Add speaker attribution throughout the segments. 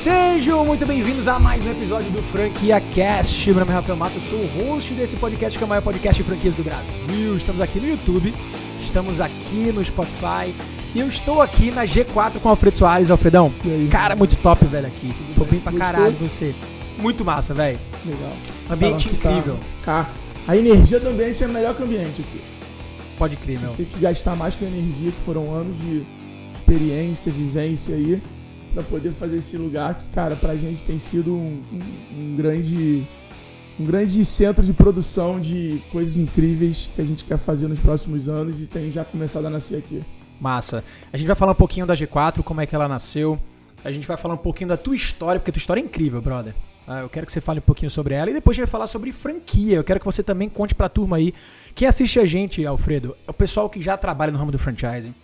Speaker 1: Sejam muito bem-vindos a mais um episódio do Franquia Cast. Meu nome é Rafael Mato, sou o host desse podcast que é o maior podcast de franquias do Brasil. Estamos aqui no YouTube, estamos aqui no Spotify e eu estou aqui na G4 com o Alfredo Soares. Alfredão, cara, muito top, velho, aqui. Tô bem pra caralho você. Muito massa, velho.
Speaker 2: Legal.
Speaker 1: Ambiente
Speaker 2: tá-
Speaker 1: incrível.
Speaker 2: Cá. A energia do ambiente é melhor que o ambiente aqui.
Speaker 1: Pode crer, meu.
Speaker 2: Teve que gastar mais com energia, que foram anos de experiência, vivência aí, pra poder fazer esse lugar que, cara, pra gente tem sido um, um- um grande. Um grande centro de produção de coisas incríveis que a gente quer fazer nos próximos anos e tem já começado a nascer aqui.
Speaker 1: Massa. A gente vai falar um pouquinho da G4, como é que ela nasceu. A gente vai falar um pouquinho da tua história, porque tua história é incrível, brother. Ah, eu quero que você fale um pouquinho sobre ela e depois a gente vai falar sobre franquia. Eu quero que você também conte pra turma aí. Quem assiste a gente, Alfredo, é o pessoal que já trabalha no ramo do franchising.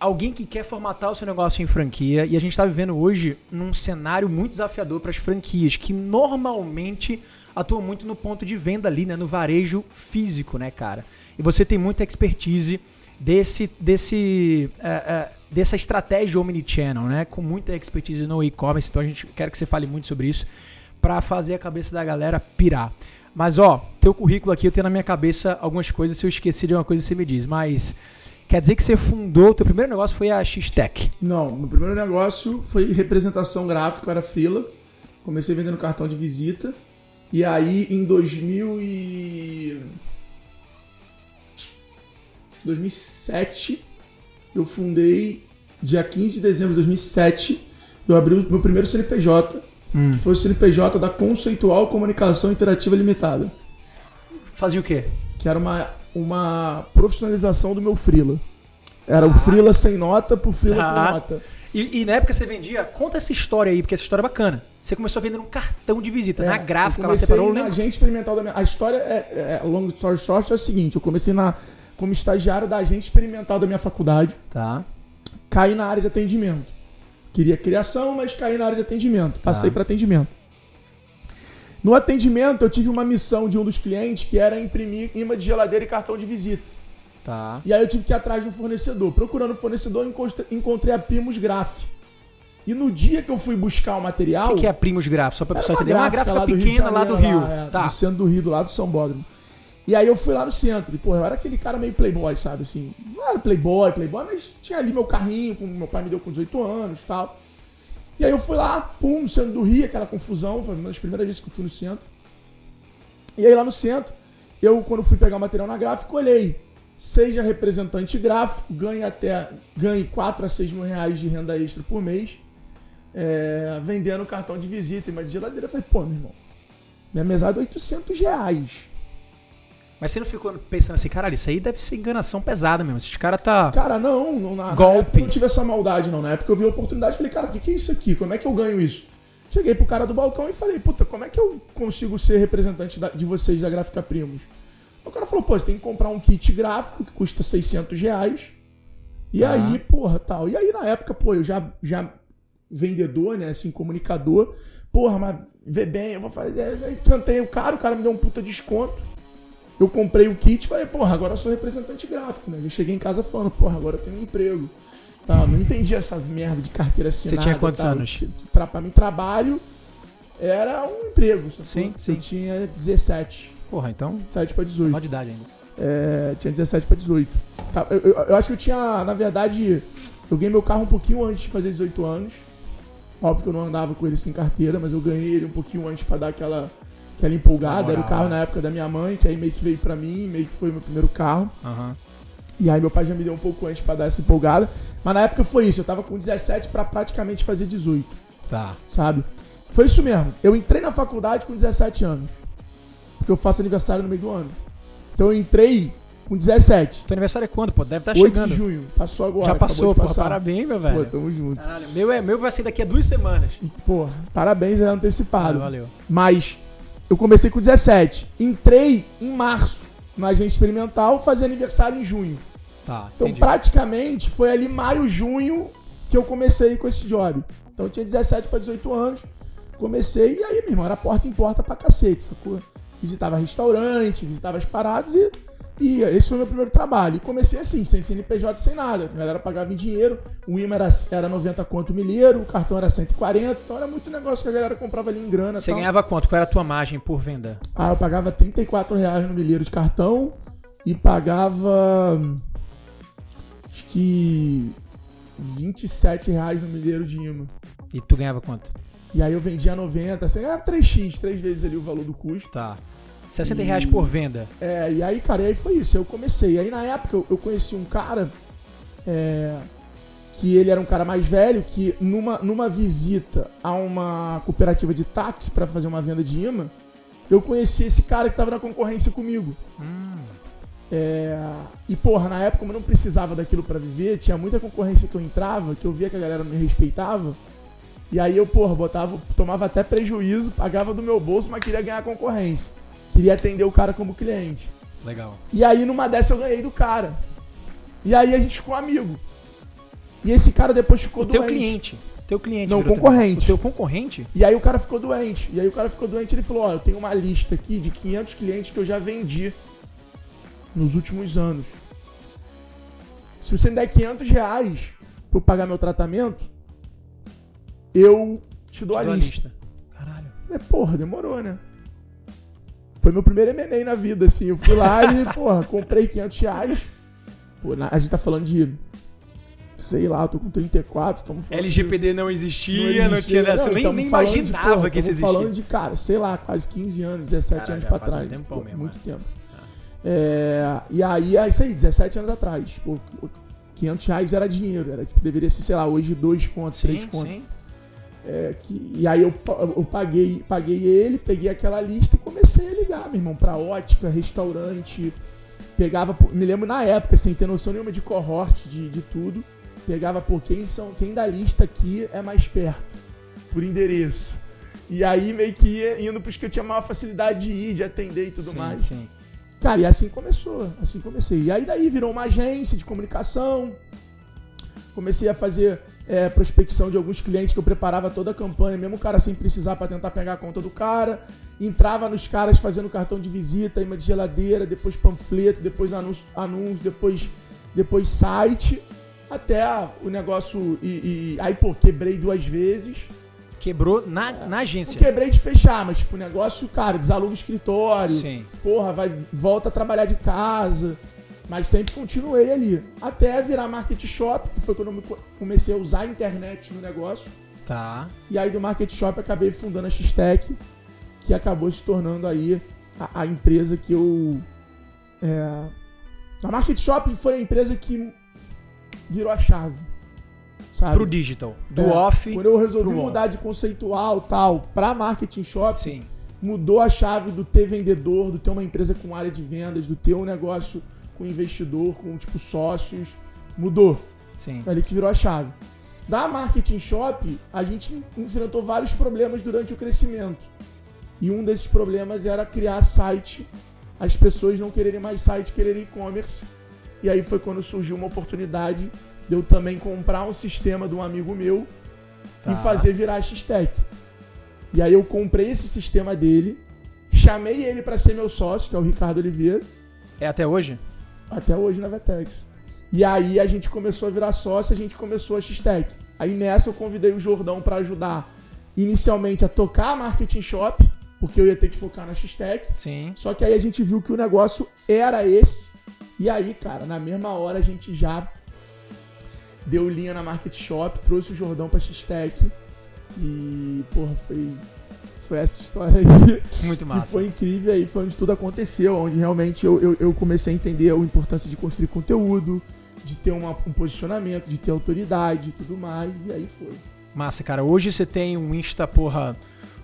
Speaker 1: Alguém que quer formatar o seu negócio em franquia e a gente está vivendo hoje num cenário muito desafiador para as franquias, que normalmente atuam muito no ponto de venda ali, né, no varejo físico, né, cara? E você tem muita expertise desse, desse, é, é, dessa estratégia omnichannel, né, com muita expertise no e-commerce. Então a gente quer que você fale muito sobre isso para fazer a cabeça da galera pirar. Mas ó, teu currículo aqui eu tenho na minha cabeça algumas coisas. Se eu esqueci de uma coisa, você me diz. Mas quer dizer que você fundou, teu primeiro negócio foi a X-Tech.
Speaker 2: Não, meu primeiro negócio foi representação gráfica, era frila. Comecei vendendo cartão de visita. E aí em 2000 e... acho que 2007 eu fundei, dia 15 de dezembro de 2007, eu abri o meu primeiro CNPJ,
Speaker 1: Hum.
Speaker 2: que foi o CNPJ da Conceitual Comunicação Interativa Limitada,
Speaker 1: Fazia o quê?
Speaker 2: que era uma, uma profissionalização do meu frila. Era o frila sem nota pro frila
Speaker 1: Tá.
Speaker 2: com nota.
Speaker 1: E, e na época você vendia, conta essa história aí, porque essa história é bacana. Você começou vendendo um cartão de visita. na
Speaker 2: É,
Speaker 1: gráfica,
Speaker 2: eu comecei
Speaker 1: separou,
Speaker 2: na agência experimental da minha. A história é, é long story short é o seguinte: eu comecei na, como estagiário da agência experimental da minha faculdade,
Speaker 1: Tá.
Speaker 2: caí na área de atendimento. Queria criação, mas caí na área de atendimento. Passei
Speaker 1: Tá.
Speaker 2: para atendimento. No atendimento, eu tive uma missão de um dos clientes que era imprimir imã de geladeira e cartão de visita.
Speaker 1: Tá.
Speaker 2: E aí eu tive que ir atrás de um fornecedor. Procurando o fornecedor, eu encontrei- a Primos Graph. E no dia que eu fui buscar o material.
Speaker 1: O que, que é Primos Gráficos? Só pra pessoa entender. Uma gráfica
Speaker 2: lá do Rio
Speaker 1: pequena lá do Rio.
Speaker 2: é,
Speaker 1: tá.
Speaker 2: Do centro do Rio, do lado do São Bódromo. E aí eu fui lá no centro. E, pô, eu era aquele cara meio playboy, sabe? Assim, não era playboy, playboy, mas tinha ali meu carrinho, com meu pai me deu com 18 anos e tal. E aí eu fui lá, pum, no centro do Rio, aquela confusão. Foi uma das primeiras vezes que eu fui no centro. E aí lá no centro, eu, quando fui pegar o material na gráfica, olhei. Seja representante gráfico, ganhe até ganhe 4 a 6 mil reais de renda extra por mês é, vendendo cartão de visita e uma de geladeira. Eu falei, pô, meu irmão, minha mesada é 800 reais.
Speaker 1: Mas você não ficou pensando assim, caralho, isso aí deve ser enganação pesada mesmo. Esses caras tá.
Speaker 2: Cara, não, não na,
Speaker 1: Golpe.
Speaker 2: na não tive essa maldade, não. Na época eu vi a oportunidade e falei, cara, o que, que é isso aqui? Como é que eu ganho isso? Cheguei pro cara do balcão e falei, puta, como é que eu consigo ser representante da- de vocês da Gráfica Primos? O cara falou, pô, você tem que comprar um kit gráfico que custa 600 reais. E
Speaker 1: Tá.
Speaker 2: aí, porra, tal. E aí, na época, pô, eu já, já vendedor, né, assim, comunicador. Porra, mas vê bem, eu vou fazer. Aí cantei o cara, o cara me deu um puta desconto. Eu comprei o kit e falei, porra, agora eu sou representante gráfico, né? Já cheguei em casa falando, porra, agora eu tenho um emprego. Tá, não entendi essa merda de carteira assinada.
Speaker 1: tinha quantos
Speaker 2: tal.
Speaker 1: anos?
Speaker 2: Tra- Pra mim, trabalho era um emprego.
Speaker 1: Sim, sim.
Speaker 2: Eu tinha 17.
Speaker 1: Porra, então.
Speaker 2: 17 pra 18.
Speaker 1: Menor de idade ainda.
Speaker 2: É, tinha 17 pra 18. Tá, eu, eu- eu acho que eu tinha, na verdade, eu ganhei meu carro um pouquinho antes de fazer 18 anos. Óbvio que eu não andava com ele sem carteira, mas eu ganhei ele um pouquinho antes pra dar aquela, aquela empolgada. Era o carro na época da minha mãe, que aí meio que veio pra mim, meio que foi o meu primeiro carro.
Speaker 1: Aham.
Speaker 2: E aí meu pai já me deu um pouco antes pra dar essa empolgada. Mas na época foi isso, eu tava com 17 pra praticamente fazer 18,
Speaker 1: Tá.
Speaker 2: sabe? Foi isso mesmo. Eu entrei na faculdade com 17 anos. Porque eu faço aniversário no meio do ano. Então eu entrei com 17.
Speaker 1: Teu aniversário é quando, pô? Deve estar
Speaker 2: 8
Speaker 1: chegando.
Speaker 2: de junho. Passou agora.
Speaker 1: Já passou, pô. Parabéns, meu
Speaker 2: Pô,
Speaker 1: velho.
Speaker 2: tamo junto.
Speaker 1: Caralho, meu, é, meu vai ser daqui a duas semanas.
Speaker 2: E, Pô, parabéns, é antecipado.
Speaker 1: Valeu.
Speaker 2: Mas eu comecei com 17. Entrei em março na agência experimental, fazer aniversário em junho.
Speaker 1: Tá,
Speaker 2: Então,
Speaker 1: entendi.
Speaker 2: praticamente, foi ali maio, junho que eu comecei com esse job. Então, eu tinha 17 para 18 anos. Comecei e aí, meu irmão, era porta em porta pra cacete, sacou? Visitava restaurante, visitava as paradas e Ia, esse foi meu primeiro trabalho. E comecei assim, sem CNPJ, sem nada. A galera pagava em dinheiro, o IMA era, era 90 conto milheiro, o cartão era 140, então era muito negócio que a galera comprava ali em grana.
Speaker 1: Você
Speaker 2: tal.
Speaker 1: ganhava quanto? Qual era a tua margem por venda?
Speaker 2: Ah, eu pagava 34 reais no milheiro de cartão e pagava. Acho que. 27 reais no milheiro de imã.
Speaker 1: E tu ganhava quanto?
Speaker 2: E aí eu vendia 90, você ganhava 3x, três vezes ali o valor do custo.
Speaker 1: Tá. 60
Speaker 2: E-
Speaker 1: reais por venda.
Speaker 2: É, e aí, cara, e aí foi isso. Eu comecei. E aí na época eu, eu conheci um cara. é, que ele era um cara mais velho, que numa, numa visita a uma cooperativa de táxi para fazer uma venda de imã, eu conheci esse cara que tava na concorrência comigo. É, e porra, na época como eu não precisava daquilo pra viver, tinha muita concorrência que eu entrava, que eu via que a galera não me respeitava. E aí eu, porra, botava, tomava até prejuízo, pagava do meu bolso, mas queria ganhar concorrência. Queria atender o cara como cliente.
Speaker 1: Legal.
Speaker 2: E aí numa dessa eu ganhei do cara. E aí a gente ficou amigo. E esse cara depois ficou
Speaker 1: O teu
Speaker 2: doente.
Speaker 1: cliente. Teu cliente.
Speaker 2: Não,
Speaker 1: virou teu-
Speaker 2: concorrente.
Speaker 1: O teu concorrente?
Speaker 2: E aí o cara ficou doente. E aí o cara ficou doente ele falou: Ó, eu tenho uma lista aqui de 500 clientes que eu já vendi nos últimos anos. Se você me der 500 reais pra eu pagar meu tratamento, eu te dou
Speaker 1: Te
Speaker 2: a
Speaker 1: dou
Speaker 2: lista.
Speaker 1: Caralho.
Speaker 2: Falei, porra, demorou, né? Foi meu primeiro M&A na vida, assim. Eu fui lá e, porra, comprei 500 reais. Pô, a gente tá falando de... Sei lá, eu tô com 34, estamos falando de-
Speaker 1: LGPD não existia, não,
Speaker 2: existia.
Speaker 1: tinha nessa.
Speaker 2: Não,
Speaker 1: nem nem
Speaker 2: falando de,
Speaker 1: imaginava
Speaker 2: porra,
Speaker 1: que isso existia.
Speaker 2: falando de, cara, sei lá, quase 15 anos, 17
Speaker 1: Caralho,
Speaker 2: anos pra
Speaker 1: um
Speaker 2: trás.
Speaker 1: tempão
Speaker 2: Pô,
Speaker 1: mesmo,
Speaker 2: muito
Speaker 1: é.
Speaker 2: tempo. É, e aí, é isso aí, 17 anos atrás. Pô, 500 reais era dinheiro. Era, tipo, deveria ser, sei lá, hoje dois contos, três
Speaker 1: Sim,
Speaker 2: contos.
Speaker 1: sim.
Speaker 2: É, que- e aí eu, eu paguei, paguei ele, peguei aquela lista e comecei a ligar, meu irmão, pra ótica, restaurante. Pegava, me lembro na época, sem ter noção nenhuma de cohort, de, de tudo. Pegava, pô, quem, são, quem da lista aqui é mais perto, por endereço. E aí meio que ia indo pros que eu tinha maior facilidade de ir, de atender e tudo
Speaker 1: sim,
Speaker 2: mais.
Speaker 1: Sim.
Speaker 2: Cara, e assim começou, assim comecei. E aí daí virou uma agência de comunicação. Comecei a fazer é, prospecção de alguns clientes que eu preparava toda a campanha, mesmo o cara sem precisar pra tentar pegar a conta do cara. Entrava nos caras fazendo cartão de visita, imã de geladeira, depois panfleto, depois anúncio, anúncio depois, depois site. Até o negócio. E, e- aí, pô, quebrei duas vezes.
Speaker 1: Quebrou na, na
Speaker 2: Não
Speaker 1: agência.
Speaker 2: quebrei de fechar, mas tipo, o negócio, cara, desaluga o escritório
Speaker 1: Sim.
Speaker 2: porra, vai, volta a trabalhar de casa. Mas sempre continuei ali. Até virar market shop, que foi quando eu me co- comecei a usar a internet no negócio.
Speaker 1: Tá.
Speaker 2: E aí do market shop acabei fundando a X-Tech, que acabou se tornando aí a, a empresa que eu. É, a market shop foi a empresa que virou a chave. Sabe?
Speaker 1: Pro digital. Do
Speaker 2: É,
Speaker 1: off.
Speaker 2: Quando eu resolvi
Speaker 1: pro on.
Speaker 2: mudar de conceitual tal pra marketing shop,
Speaker 1: Sim.
Speaker 2: mudou a chave do ter vendedor, do ter uma empresa com área de vendas, do ter um negócio com investidor, com tipo sócios. Mudou.
Speaker 1: Sim.
Speaker 2: Foi ali que virou a chave. Da Marketing Shop, a gente enfrentou vários problemas durante o crescimento. E um desses problemas era criar site, as pessoas não quererem mais site, quererem e-commerce. E aí foi quando surgiu uma oportunidade de eu também comprar um sistema de um amigo meu
Speaker 1: Tá.
Speaker 2: e fazer virar a X-Tech. E aí eu comprei esse sistema dele, chamei ele para ser meu sócio, que é o Ricardo Oliveira,
Speaker 1: É até hoje?
Speaker 2: Até hoje na Vetex. E aí a gente começou a virar sócio, a gente começou a X-Tech. Aí nessa eu convidei o Jordão para ajudar inicialmente a tocar a Marketing Shop, porque eu ia ter que focar na X-Tech.
Speaker 1: Sim.
Speaker 2: Só que aí a gente viu que o negócio era esse. E aí, cara, na mesma hora a gente já deu linha na Market Shop, trouxe o Jordão pra X-Tech. E, porra, foi, foi essa história aí.
Speaker 1: Muito
Speaker 2: Que
Speaker 1: massa.
Speaker 2: foi incrível, aí foi onde tudo aconteceu, onde realmente eu, eu, eu comecei a entender a importância de construir conteúdo, de ter uma- um posicionamento, de ter autoridade e tudo mais, e aí foi.
Speaker 1: Massa, cara. Hoje você tem um Insta, porra,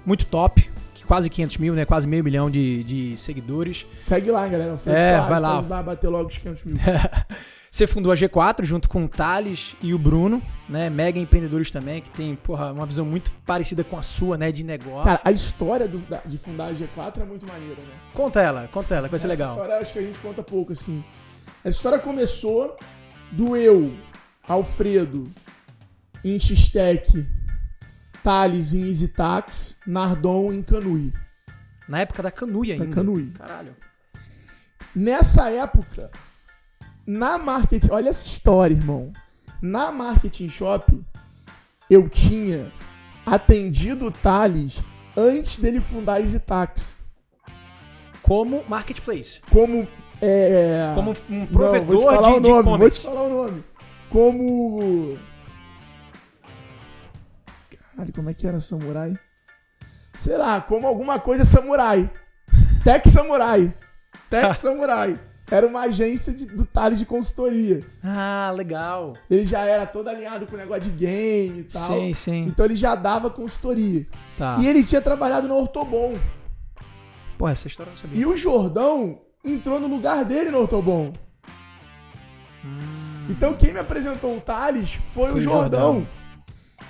Speaker 1: muito top. que Quase 500 mil, né? Quase meio milhão de, de seguidores.
Speaker 2: Segue lá, galera. Fred
Speaker 1: É,
Speaker 2: Soares
Speaker 1: vai lá.
Speaker 2: ajudar a bater logo os 500 mil.
Speaker 1: Você fundou a G4 junto com o Thales e o Bruno, né? Mega empreendedores também, que tem, porra, uma visão muito parecida com a sua, né? De negócio.
Speaker 2: Cara, a história do- da- de fundar a G4 é muito maneira, né?
Speaker 1: conta ela, conta ela, que vai ser
Speaker 2: Essa
Speaker 1: legal.
Speaker 2: história acho que a gente conta pouco, assim. Essa história começou do eu, Alfredo, em X-Tech, Thales em Easy Tax, Nardon em Canui.
Speaker 1: Na época da Canuia
Speaker 2: Da
Speaker 1: ainda.
Speaker 2: Canui.
Speaker 1: Caralho.
Speaker 2: Nessa época, na marketing, olha essa história, irmão. Na marketing shop, eu tinha atendido o Thales antes dele fundar a EasyTax.
Speaker 1: Como marketplace.
Speaker 2: Como. É,
Speaker 1: Como um
Speaker 2: não,
Speaker 1: provedor
Speaker 2: vou te falar
Speaker 1: de,
Speaker 2: nome, Vou te
Speaker 1: e-commerce.
Speaker 2: falar o nome. Como. Caralho, como é que era samurai? Sei lá, como alguma coisa samurai. Tech Samurai. Tech Samurai. Era uma agência de- do Thales de consultoria.
Speaker 1: Ah, legal.
Speaker 2: Ele já era todo alinhado com o negócio de game e tal.
Speaker 1: Sim, sim.
Speaker 2: Então ele já dava consultoria.
Speaker 1: Tá.
Speaker 2: E ele tinha trabalhado no Ortobon.
Speaker 1: Pô, essa história eu não sabia.
Speaker 2: E o Jordão entrou no lugar dele no Ortobon.
Speaker 1: Hum,
Speaker 2: Então quem me apresentou o Thales foi,
Speaker 1: Foi
Speaker 2: o Jordão,
Speaker 1: Jordão.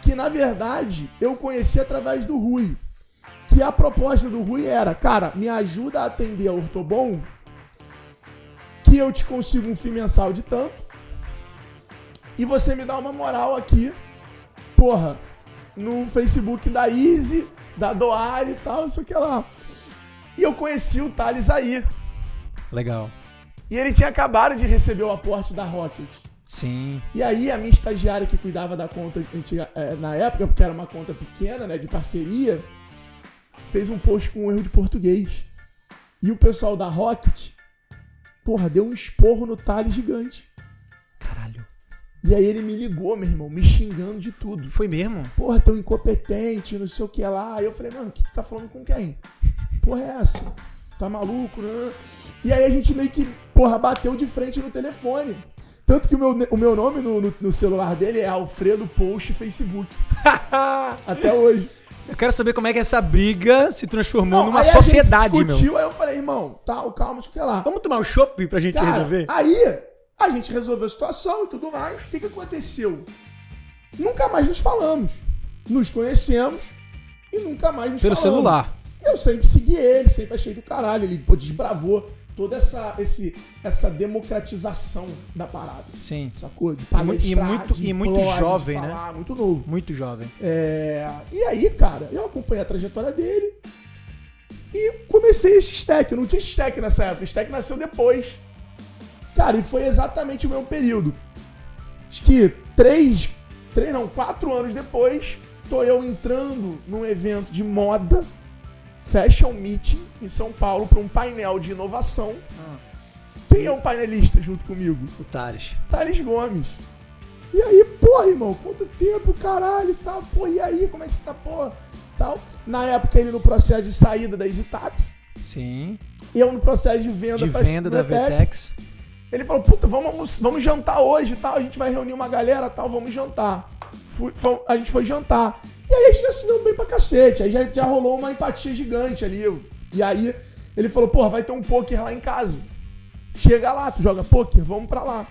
Speaker 2: Que na verdade eu conheci através do Rui. Que a proposta do Rui era, cara, me ajuda a atender a Ortobon, que eu te consigo um FII mensal de tanto, e você me dá uma moral aqui, porra, no Facebook da Easy, da Doar e tal, isso que lá. E eu conheci o Thales aí.
Speaker 1: legal.
Speaker 2: E ele tinha acabado de receber o aporte da Rocket.
Speaker 1: Sim.
Speaker 2: E aí a minha estagiária que cuidava da conta é, na época, porque era uma conta pequena, né, de parceria, fez um post com um erro de português. E o pessoal da Rocket, porra, deu um esporro no Thales gigante.
Speaker 1: Caralho.
Speaker 2: E aí ele me ligou, meu irmão, me xingando de tudo.
Speaker 1: Foi mesmo?
Speaker 2: Porra, tão incompetente, não sei o que lá. Aí eu falei, mano, o que, que tá falando com quem? Porra é essa? Tá maluco, né? E aí a gente meio que, porra, bateu de frente no telefone. Tanto que o meu, o meu nome no, no- no celular dele é Alfredo Post Facebook. Até hoje.
Speaker 1: Eu quero saber como é que essa briga se transformou numa
Speaker 2: aí
Speaker 1: sociedade,
Speaker 2: a gente
Speaker 1: meu.
Speaker 2: discutiu, aí eu falei, irmão, tal, calma, isso que lá.
Speaker 1: Vamos tomar um chopp pra gente
Speaker 2: Cara,
Speaker 1: resolver?
Speaker 2: aí a gente resolveu a situação e tudo mais. O que, que aconteceu? Nunca mais nos falamos. Nos conhecemos e nunca mais nos
Speaker 1: Pelo
Speaker 2: falamos.
Speaker 1: celular.
Speaker 2: E eu sempre segui ele, sempre achei do caralho. Ele pô, desbravou toda essa, esse, essa democratização da parada.
Speaker 1: Sim.
Speaker 2: Sacou? De palestrar,
Speaker 1: e muito-
Speaker 2: de
Speaker 1: e muito jovem, né?
Speaker 2: falar, Muito novo.
Speaker 1: Muito jovem.
Speaker 2: É, E aí, cara, eu acompanhei a trajetória dele e comecei esse stack. Eu não tinha stack nessa época, o stack nasceu depois. Cara, e foi exatamente o mesmo período. Acho que três, três não, quatro anos depois, tô eu entrando num evento de moda, Fashion Meeting, em São Paulo, para um painel de inovação. Quem é um painelista junto comigo?
Speaker 1: O Thales.
Speaker 2: Thales Gomes. E aí, porra, irmão, quanto tempo, caralho, e tal. Pô, e aí, como é que você tá, porra? Tal. Na época, ele no processo de saída da EasyTax.
Speaker 1: Sim.
Speaker 2: Eu no processo de venda
Speaker 1: De
Speaker 2: pra
Speaker 1: venda da Vetex.
Speaker 2: Ele falou, puta, vamos, vamos jantar hoje e tal. A gente vai reunir uma galera tal, vamos jantar. Fui- a gente foi jantar. E aí a gente já se deu bem pra cacete. Aí já, já rolou uma empatia gigante ali. E aí ele falou, porra, vai ter um poker lá em casa. Chega lá, tu joga poker? Vamos pra lá.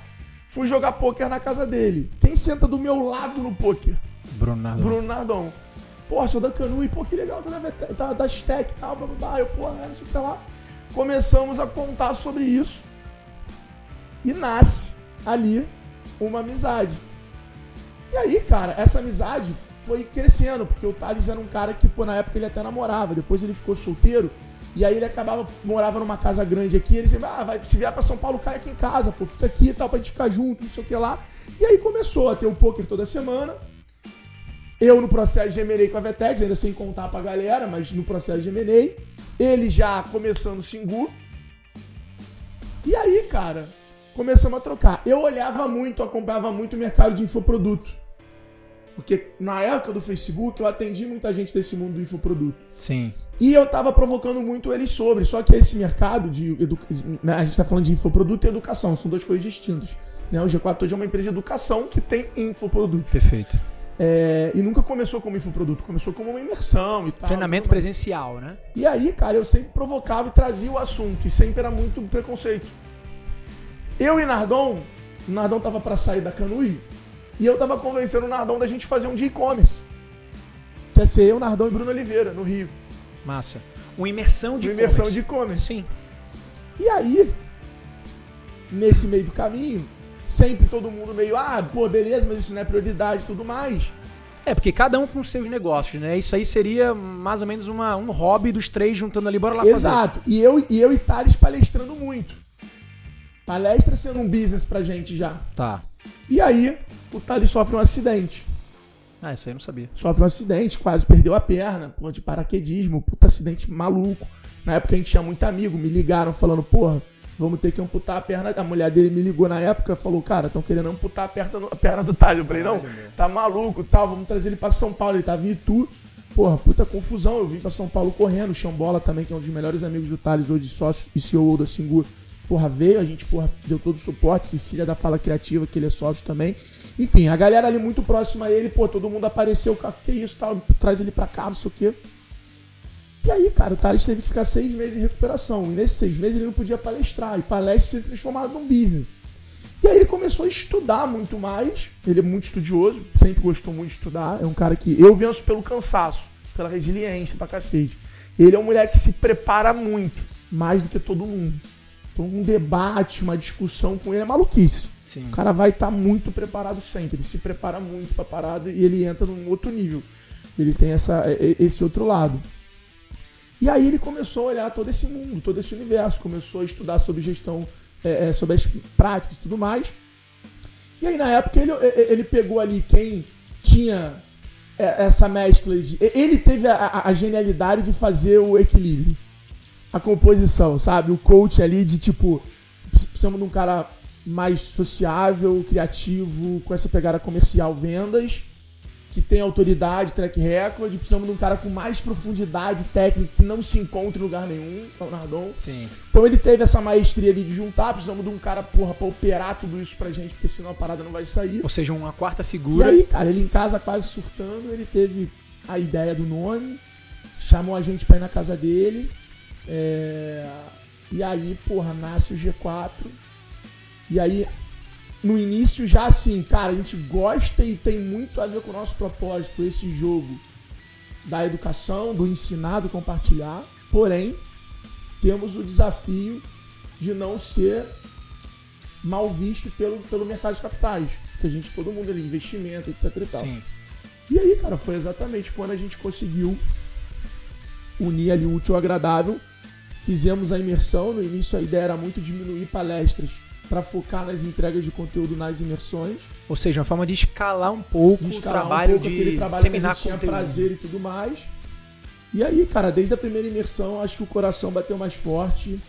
Speaker 2: Fui jogar poker na casa dele. Quem senta do meu lado no poker?
Speaker 1: Bruno Nardon.
Speaker 2: Pô, sou da Canu e pô, que legal, tá da, tá da Stack e tal, blá, blá, blá. Eu, pô, não sei o que lá. Começamos a contar sobre isso. E nasce ali uma amizade. E aí, cara, essa amizade foi crescendo, porque o Thales era um cara que, pô, na época ele até namorava, depois ele ficou solteiro, e aí ele acabava, morava numa casa grande aqui, ele sempre, ah, vai, se vier pra São Paulo, cai aqui em casa, pô, fica aqui e tal, pra gente ficar junto, não sei o que lá. E aí começou a ter o poker toda semana, eu no processo de com a Vetex, ainda sem contar pra galera, mas no processo de. Ele já começando o Singu. E aí, cara, começamos a trocar. Eu olhava muito, acompanhava muito o mercado de infoproduto. Porque na época do Facebook eu atendi muita gente desse mundo do infoproduto.
Speaker 1: Sim.
Speaker 2: E eu tava provocando muito eles sobre. Só que esse mercado de educação. A gente tá falando de infoproduto e educação, são duas coisas distintas. Né? O G4 hoje é uma empresa de educação que tem infoprodutos.
Speaker 1: Perfeito.
Speaker 2: É, e nunca começou como infoproduto, começou como uma imersão e tal.
Speaker 1: Treinamento presencial, né?
Speaker 2: E aí, cara, eu sempre provocava e trazia o assunto, e sempre era muito preconceito. Eu e Nardon, o Nardon tava pra sair da Canui, e eu tava convencendo o Nardon da gente fazer um de e-commerce. Que ia ser eu, Nardon e Bruno Oliveira, no Rio.
Speaker 1: Massa. Uma imersão de
Speaker 2: De imersão de e-commerce.
Speaker 1: Sim.
Speaker 2: E aí, nesse meio do caminho, sempre todo mundo meio, ah, pô, beleza, mas isso não é prioridade e tudo mais.
Speaker 1: É, porque cada um com seus negócios, né? Isso aí seria mais ou menos uma, um hobby dos três juntando ali. Bora lá fazer.
Speaker 2: Exato. E eu, e eu e Thales palestrando muito. Palestra sendo um business pra gente já.
Speaker 1: Tá.
Speaker 2: E aí, o Thales sofre um acidente.
Speaker 1: Ah, isso aí eu não sabia.
Speaker 2: Sofre um acidente, quase perdeu a perna, porra, de paraquedismo, puta acidente maluco. Na época a gente tinha muito amigo, me ligaram falando, porra, vamos ter que amputar a perna. A mulher dele me ligou na época falou, cara, estão querendo amputar a perna, a perna do Thales. Eu falei, não, tá maluco, tal, vamos trazer ele pra São Paulo. Ele tava em Itu. Porra, puta confusão. Eu vim pra São Paulo correndo. O Xambola também, que é um dos melhores amigos do Thales, hoje sócio e CEO da Singu. Porra, veio, a gente, porra, deu todo o suporte. Cecília da Fala Criativa, que ele é sócio também. Enfim, a galera ali muito próxima a ele, pô, todo mundo apareceu, cara, que isso, tal, traz ele pra cá, não sei o quê. E aí, cara, o Thales teve que ficar seis meses em recuperação. E nesses seis meses ele não podia palestrar. E palestra se transformado num business. E aí ele começou a estudar muito mais. Ele é muito estudioso, sempre gostou muito de estudar. É um cara que eu venço pelo cansaço, pela resiliência pra cacete. Ele é um mulher que se prepara muito, mais do que todo mundo. Então, um debate, uma discussão com ele é maluquice.
Speaker 1: Sim.
Speaker 2: O cara vai estar muito preparado sempre. Ele se prepara muito pra parada e ele entra num outro nível. Ele tem essa, esse outro lado. E aí ele começou a olhar todo esse mundo, todo esse universo, começou a estudar sobre gestão, é, é, sobre as práticas e tudo mais. E aí na época ele, ele pegou ali quem tinha é, essa mescla de. Ele teve a, a genialidade de fazer o equilíbrio. A composição, sabe? O coach ali de tipo. Precisamos de um cara mais sociável, criativo, com essa pegada comercial, vendas que tem autoridade, track record, precisamos de um cara com mais profundidade técnica que não se encontra em lugar nenhum, que é o Nardon.
Speaker 1: Sim.
Speaker 2: Então ele teve essa maestria ali de juntar, precisamos de um cara, porra, pra operar tudo isso pra gente, porque senão a parada não vai sair.
Speaker 1: Ou seja, uma quarta
Speaker 2: E
Speaker 1: figura.
Speaker 2: aí, cara, ele em casa quase surtando, ele teve a ideia do nome, chamou a gente pra ir na casa dele, é, e aí, porra, nasce o G4, e aí no início já assim, cara, a gente gosta e tem muito a ver com o nosso propósito, esse jogo da educação, do ensinar, do compartilhar. Porém, temos o desafio de não ser mal visto pelo, pelo mercado de capitais. Porque a gente, todo mundo ali, investimento, etc e tal.
Speaker 1: Sim.
Speaker 2: E aí, cara, foi exatamente quando a gente conseguiu unir ali o útil ao agradável. Fizemos a imersão. No início a ideia era muito diminuir palestras para focar nas entregas de conteúdo nas imersões.
Speaker 1: Ou seja, uma forma de escalar um pouco
Speaker 2: de
Speaker 1: o
Speaker 2: escalar
Speaker 1: trabalho
Speaker 2: um pouco
Speaker 1: de
Speaker 2: aquele trabalho
Speaker 1: disseminar
Speaker 2: que a gente tinha prazer e tudo mais. E aí, cara, desde a primeira imersão, acho que o coração bateu mais forte.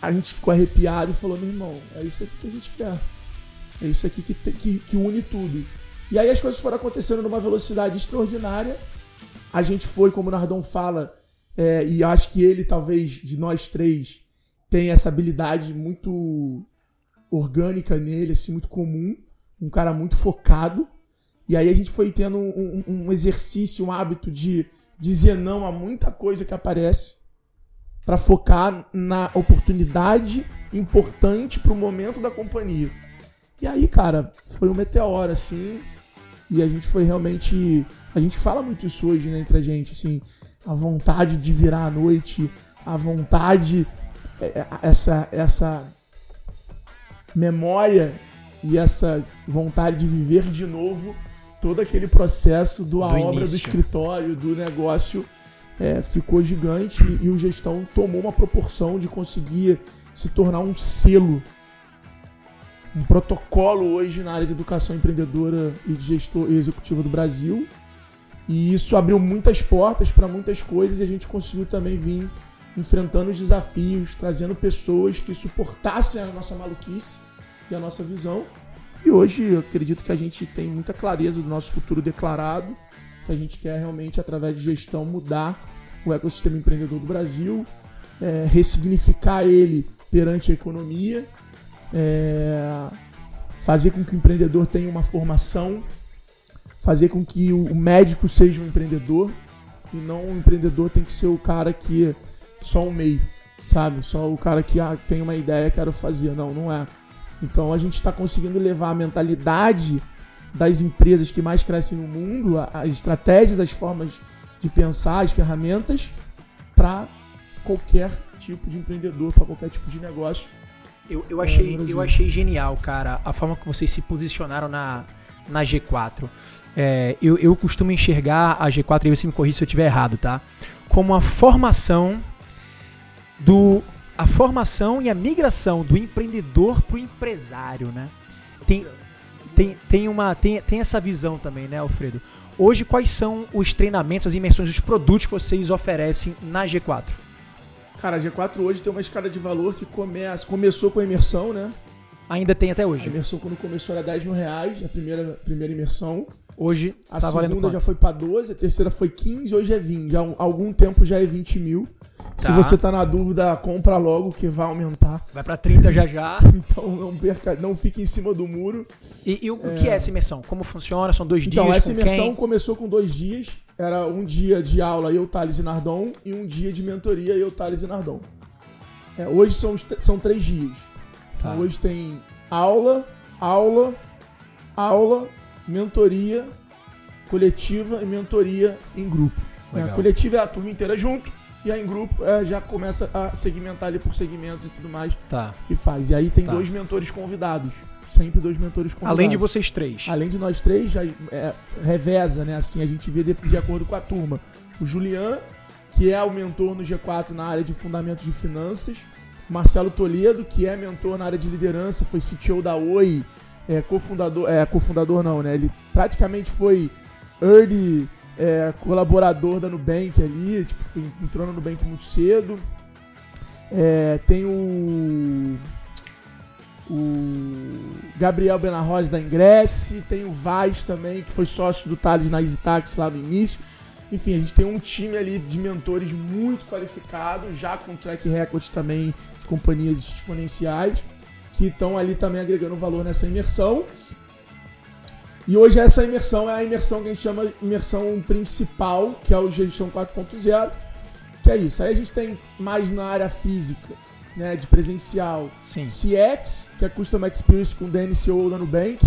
Speaker 2: A gente ficou arrepiado e falou, meu irmão, é isso aqui que a gente quer. É isso aqui que, que, que une tudo. E aí as coisas foram acontecendo numa velocidade extraordinária. A gente foi, como o Nardon fala, é, e acho que ele, talvez, de nós três, tem essa habilidade muito orgânica nele, assim, muito comum. Um cara muito focado. E aí a gente foi tendo um, um- exercício, um hábito de dizer não a muita coisa que aparece para focar na oportunidade importante pro momento da companhia. E aí, cara, foi um meteoro, assim, e a gente foi realmente. A gente fala muito isso hoje, né, entre a gente, assim, a vontade de virar à noite, a vontade, é, é, essa, essa memória e essa vontade de viver de novo todo aquele processo do a
Speaker 1: Do
Speaker 2: obra do
Speaker 1: início.
Speaker 2: escritório, do negócio, é, ficou gigante e, e o gestão tomou uma proporção de conseguir se tornar um selo, um protocolo hoje na área de educação empreendedora e de gestor e executiva do Brasil. E isso abriu muitas portas para muitas coisas e a gente conseguiu também vir enfrentando os desafios, trazendo pessoas que suportassem a nossa maluquice e a nossa visão. E hoje eu acredito que a gente tem muita clareza do nosso futuro declarado, que a gente quer realmente, através de gestão, mudar o ecossistema empreendedor do Brasil, é, ressignificar ele perante a economia, é, fazer com que o empreendedor tenha uma formação, fazer com que o médico seja um empreendedor e não o empreendedor tem que ser o cara que é só um meio, sabe? Só o cara que ah, tem uma ideia, quero fazer. Não, não é. Então a gente está conseguindo levar a mentalidade das empresas que mais crescem no mundo, as estratégias, as formas de pensar, as ferramentas para qualquer tipo de empreendedor, para qualquer tipo de negócio.
Speaker 1: Eu, eu,
Speaker 2: É,
Speaker 1: achei,
Speaker 2: Brasil.
Speaker 1: eu achei genial, cara, a forma que vocês se posicionaram na, na G4. É, eu, eu costumo enxergar a G4, e você me corrija se eu estiver errado, tá? Como a formação do a formação e a migração do empreendedor pro empresário, né? Tem, tem, tem, uma, tem, tem essa visão também, né, Alfredo? Hoje, quais são os treinamentos, as imersões, os produtos que vocês oferecem na G4?
Speaker 2: Cara, a G4 hoje tem uma escala de valor que começa, começou com a imersão, né?
Speaker 1: Ainda tem até
Speaker 2: A
Speaker 1: hoje.
Speaker 2: imersão quando começou era 10 mil reais, a primeira, primeira imersão.
Speaker 1: Hoje
Speaker 2: A
Speaker 1: tá
Speaker 2: segunda já foi pra 12, a terceira foi 15, hoje é 20. Já algum tempo já é 20 mil. Se
Speaker 1: Tá.
Speaker 2: você tá na dúvida, compra logo que vai aumentar.
Speaker 1: Vai pra 30 já já.
Speaker 2: Então não perca, não fique em cima do muro.
Speaker 1: E, e o, o que é essa imersão? Como funciona? São dois
Speaker 2: Então,
Speaker 1: dias
Speaker 2: essa
Speaker 1: com
Speaker 2: imersão
Speaker 1: quem?
Speaker 2: começou com dois dias. Era um dia de aula eu, Thales e Nardon, e um dia de mentoria eu, Thales e Nardon. É, hoje são, são três dias. Então,
Speaker 1: Tá.
Speaker 2: hoje tem aula, aula, aula, mentoria coletiva e mentoria em grupo. né? A coletiva é a turma inteira junto, e a em grupo é, já começa a segmentar ali por segmentos e tudo mais,
Speaker 1: Tá.
Speaker 2: e faz. E aí tem
Speaker 1: Tá.
Speaker 2: dois mentores convidados. Sempre dois mentores convidados.
Speaker 1: Além de vocês três.
Speaker 2: Além de nós três, já é, reveza, né? Assim, a gente vê de, de acordo com a turma. O Julian, que é o mentor no G4 na área de fundamentos de finanças. Marcelo Toledo, que é mentor na área de liderança, foi CTO da Oi, é, cofundador, é, cofundador não, né? Ele praticamente foi early é, colaborador da Nubank ali, tipo, foi, entrou na Nubank muito cedo. É, tem o o Gabriel Benarroz da Ingresse, tem o Vaz também, que foi sócio do Thales na Easy Taxi lá no início. Enfim, a gente tem um time ali de mentores muito qualificados, já com track record também de companhias exponenciais, que estão ali também agregando valor nessa imersão. E hoje essa imersão é a imersão que a gente chama de imersão principal, que é o Gestão 4.0, que é isso. Aí a gente tem mais na área física, né, de presencial,
Speaker 1: Sim.
Speaker 2: CX, que é Custom Experience com o Dennis CEO da Nubank,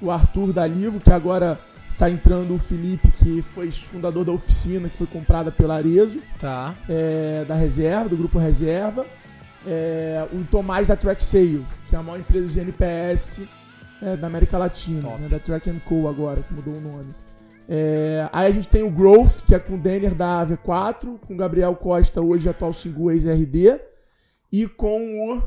Speaker 2: o Arthur da Livo, que agora tá entrando o Felipe, que foi fundador da oficina, que foi comprada pela Arezo,
Speaker 1: Tá.
Speaker 2: é, da Reserva, do Grupo Reserva, é, o Tomás da Track Sale, que é a maior empresa de NPS é, da América Latina, né, da Track Co agora, que mudou o nome. É, aí a gente tem o Growth, que é com o Denner da V4, com o Gabriel Costa, hoje atual Singu ex-RD, e com o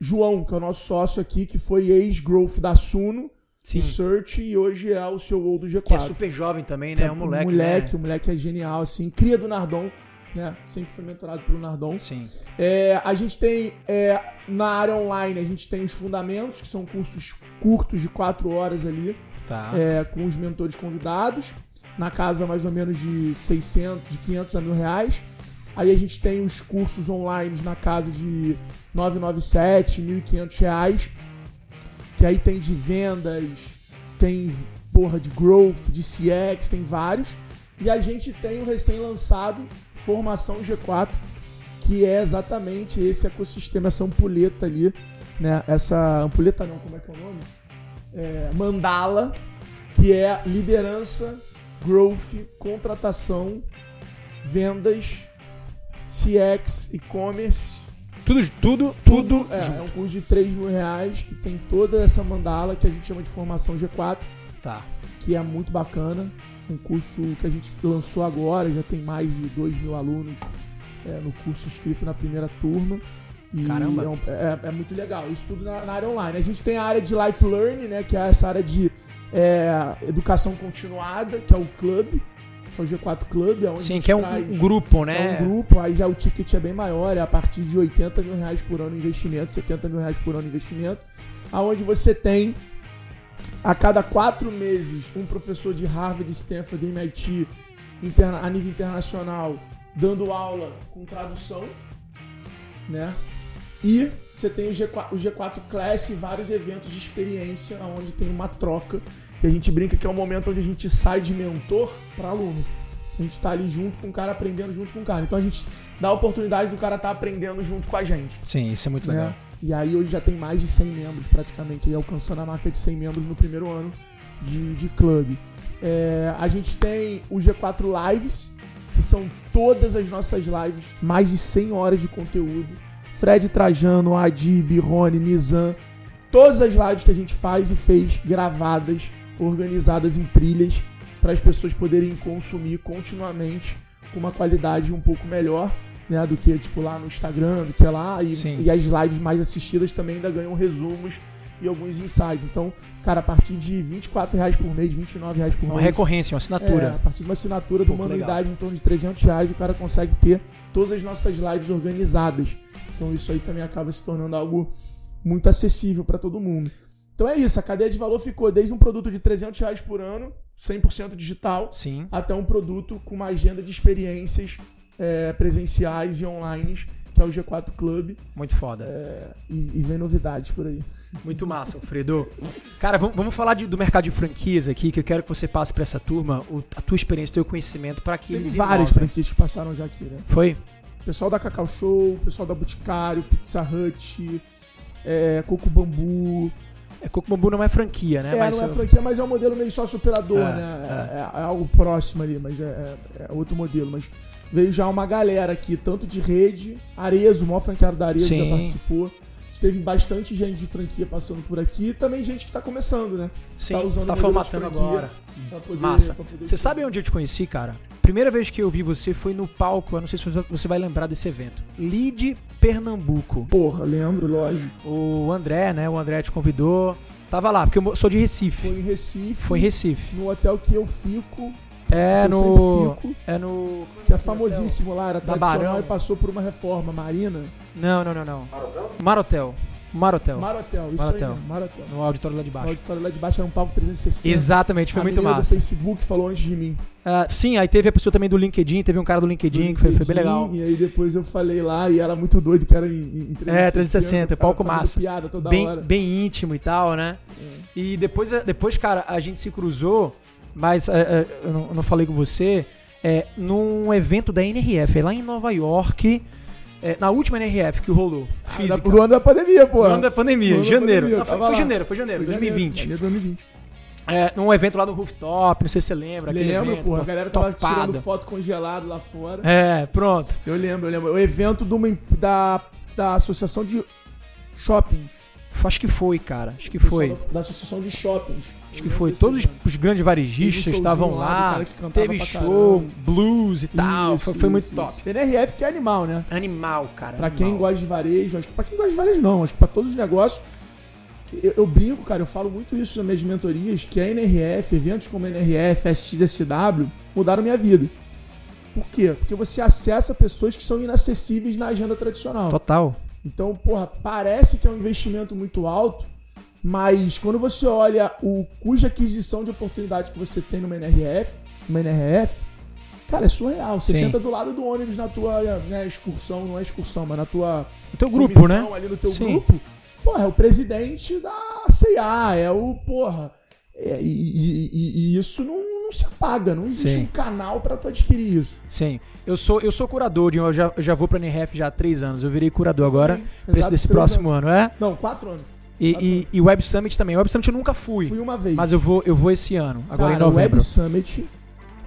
Speaker 2: João, que é o nosso sócio aqui, que foi ex-Growth da Suno,
Speaker 1: Sim.
Speaker 2: do Search, e hoje é o CEO do G4.
Speaker 1: Que é super jovem também, né? É um moleque.
Speaker 2: moleque,
Speaker 1: né?
Speaker 2: o moleque é genial, assim. Cria do Nardon, né? Sempre foi mentorado pelo Nardon.
Speaker 1: Sim.
Speaker 2: É, a gente tem, é, na área online, a gente tem os fundamentos, que são cursos curtos de 4 horas ali,
Speaker 1: Tá.
Speaker 2: é, com os mentores convidados, na casa mais ou menos de 600, de 500 a mil reais. Aí a gente tem os cursos online na casa de 997, 1.500 reais, que aí tem de vendas, tem porra de growth, de CX, tem vários. E a gente tem o recém-lançado Formação G4, que é exatamente esse ecossistema, essa ampulheta ali, né? Essa ampulheta não, como é que é o nome? É, mandala, que é liderança, growth, contratação, vendas, CX, e-commerce,
Speaker 1: Tudo, tudo,
Speaker 2: tudo. É, é um curso de 3 mil reais que tem toda essa mandala que a gente chama de formação G4,
Speaker 1: Tá.
Speaker 2: que é muito bacana. Um curso que a gente lançou agora, já tem mais de 2 mil alunos é, no curso inscrito na primeira turma. E
Speaker 1: Caramba.
Speaker 2: É, um- é- é muito legal. Isso tudo na, na área online. A gente tem a área de Life Learning, né? Que é essa área de é, educação continuada, que é o Club, que é o G4 Club, é onde
Speaker 1: Sim, que é um, um grupo, né?
Speaker 2: é um grupo, aí já o ticket é bem maior, é a partir de 80 mil reais por ano investimento, 70 mil reais por ano investimento, aonde você tem a cada quatro meses um professor de Harvard, Stanford, MIT, interna- a nível internacional, dando aula com tradução, né? E você tem o G4, o G4 Class e vários eventos de experiência, onde tem uma troca. E a gente brinca que é o momento onde a gente sai de mentor para aluno. A gente tá ali junto com o cara, aprendendo junto com o cara. Então a gente dá a oportunidade do cara estar aprendendo junto com a gente.
Speaker 1: Sim, isso é muito legal.
Speaker 2: Né? E aí hoje já tem mais de 100 membros praticamente, aí alcançando a marca de 100 membros no primeiro ano de, de clube. É, a gente tem o G4 Lives, que são todas as nossas lives, mais de 100 horas de conteúdo. Fred Trajano, Adib, Rony, Nizam, todas as lives que a gente faz e fez gravadas, organizadas em trilhas, para as pessoas poderem consumir continuamente com uma qualidade um pouco melhor. né, do que tipo lá no Instagram, do que lá e,
Speaker 1: Sim.
Speaker 2: e as lives mais assistidas também ainda ganham resumos e alguns insights. Então, cara, a partir de 24 reais por mês, 29 reais por
Speaker 1: Uma
Speaker 2: mês,
Speaker 1: recorrência, uma
Speaker 2: é,
Speaker 1: assinatura.
Speaker 2: a partir de uma assinatura de
Speaker 1: Pô,
Speaker 2: uma
Speaker 1: que legal.
Speaker 2: anuidade em torno de 300 reais, o cara consegue ter todas as nossas lives organizadas. Então isso aí também acaba se tornando algo muito acessível para todo mundo. Então é isso, a cadeia de valor ficou desde um produto de 300 reais por ano, 100% digital,
Speaker 1: Sim.
Speaker 2: até um produto com uma agenda de experiências é, presenciais e online, que é o G4 Club,
Speaker 1: Muito foda.
Speaker 2: é, e, e vem novidades por aí.
Speaker 1: Muito massa, Alfredo. Cara, vamos, vamos falar de- do mercado de franquias aqui, que eu quero que você passe pra essa turma o- a tua experiência, o teu conhecimento, para que
Speaker 2: Teve
Speaker 1: eles
Speaker 2: várias
Speaker 1: inovem.
Speaker 2: franquias que passaram já aqui, né?
Speaker 1: Foi?
Speaker 2: Pessoal da Cacau Show, pessoal da Boticário, Pizza Hut, é, Coco Bambu.
Speaker 1: É, Bambu não é franquia, né?
Speaker 2: É,
Speaker 1: Mas
Speaker 2: não é franquia, mas é um modelo meio sócio-operador,
Speaker 1: É,
Speaker 2: né? É, é algo próximo ali, mas é, é- é outro modelo. Mas veio já uma galera aqui, tanto de rede, Arezo, o maior franqueado da Arezo
Speaker 1: Sim.
Speaker 2: já participou. Teve bastante gente de franquia passando por aqui e também gente que tá começando, né?
Speaker 1: Sim,
Speaker 2: tá usando
Speaker 1: tá formatando agora.
Speaker 2: Poder-
Speaker 1: Massa. Você sabe onde eu te conheci, cara? Primeira vez que eu vi você foi no palco, eu não sei se você vai lembrar desse evento. Lead Pernambuco.
Speaker 2: Porra, lembro, lógico.
Speaker 1: O André, né? O André te convidou. Tava lá, porque eu sou de Recife.
Speaker 2: Foi em Recife.
Speaker 1: Foi em Recife.
Speaker 2: No hotel que eu fico,
Speaker 1: É
Speaker 2: eu
Speaker 1: no.
Speaker 2: sempre fico,
Speaker 1: É no.
Speaker 2: que é famosíssimo lá, era
Speaker 1: Da
Speaker 2: tradicional
Speaker 1: Barão.
Speaker 2: e passou por uma reforma marina.
Speaker 1: Não, não, não, não. Marotel. Marotel.
Speaker 2: Marotel, isso
Speaker 1: Marotel.
Speaker 2: aí mesmo, Marotel.
Speaker 1: No auditório lá de
Speaker 2: O
Speaker 1: baixo.
Speaker 2: auditório lá de baixo era um palco 360.
Speaker 1: Exatamente, foi
Speaker 2: a
Speaker 1: muito massa.
Speaker 2: do Facebook falou antes de mim.
Speaker 1: Ah, sim, aí teve a pessoa também do LinkedIn, teve um cara do LinkedIn, que foi, foi bem legal.
Speaker 2: E aí depois eu falei lá e era muito doido que era em, em 360.
Speaker 1: É, 360,
Speaker 2: ficava
Speaker 1: palco massa.
Speaker 2: piada toda
Speaker 1: Bem,
Speaker 2: hora.
Speaker 1: bem íntimo e tal, né? E depois, depois, cara, a gente se cruzou, mas é, é, eu, não, eu não falei com você, é, num evento da NRF, lá em Nova York, é, na última NRF que rolou,
Speaker 2: Ah,
Speaker 1: física.
Speaker 2: da- no ano da pandemia, pô.
Speaker 1: No ano da pandemia,
Speaker 2: No ano da
Speaker 1: janeiro.
Speaker 2: pandemia,
Speaker 1: Não, foi, foi janeiro, foi janeiro, 2020.
Speaker 2: Janeiro, 2020.
Speaker 1: É, num evento lá no rooftop, não sei se você lembra.
Speaker 2: Lembro,
Speaker 1: evento,
Speaker 2: pô. A galera tava
Speaker 1: topado.
Speaker 2: tirando foto congelado lá fora.
Speaker 1: É, pronto.
Speaker 2: Eu lembro, eu lembro. O evento de uma, da, da Associação de Shoppings.
Speaker 1: Acho que foi, cara. Acho que foi.
Speaker 2: Da, da Associação de Shoppings.
Speaker 1: Acho
Speaker 2: Eu
Speaker 1: que foi. Todos os, os grandes varejistas
Speaker 2: Teve um
Speaker 1: estavam
Speaker 2: lá
Speaker 1: lá. Teve show,
Speaker 2: caramba.
Speaker 1: blues e tal.
Speaker 2: Isso,
Speaker 1: foi, foi muito
Speaker 2: isso,
Speaker 1: top.
Speaker 2: isso. NRF que é animal, né?
Speaker 1: Animal, cara.
Speaker 2: Pra
Speaker 1: animal.
Speaker 2: quem gosta de varejo, acho que pra quem gosta de varejo não, acho que pra todos os negócios. Eu, eu brinco, cara, eu falo muito isso nas minhas mentorias, que a NRF, eventos como a NRF, SXSW, mudaram minha vida. Por quê? Porque você acessa pessoas que são inacessíveis na agenda tradicional.
Speaker 1: Total.
Speaker 2: Então, porra, parece que é um investimento muito alto, mas quando você olha o custo de aquisição de oportunidades que você tem numa NRF, numa NRF, cara, é surreal. Você
Speaker 1: Sim.
Speaker 2: senta do lado do ônibus na tua né, excursão, não é excursão, mas na tua
Speaker 1: O teu grupo, né?
Speaker 2: ali no teu
Speaker 1: Sim.
Speaker 2: grupo, porra, é o presidente da CIA, é o, porra, é, e, e- isso não, não se paga, não existe
Speaker 1: Sim.
Speaker 2: um canal pra tu adquirir isso.
Speaker 1: Sim. Eu sou, eu sou curador, de, eu já, já vou pra NRF já há três anos. Eu virei curador agora,
Speaker 2: Sim,
Speaker 1: pra esse
Speaker 2: exato,
Speaker 1: desse próximo ano, é?
Speaker 2: Não, quatro anos.
Speaker 1: E,
Speaker 2: Quatro
Speaker 1: e, e Web Summit também. Web Summit eu nunca fui.
Speaker 2: Fui uma vez.
Speaker 1: Mas eu vou, eu vou esse ano, agora
Speaker 2: Cara,
Speaker 1: em
Speaker 2: o
Speaker 1: novembro.
Speaker 2: Web Summit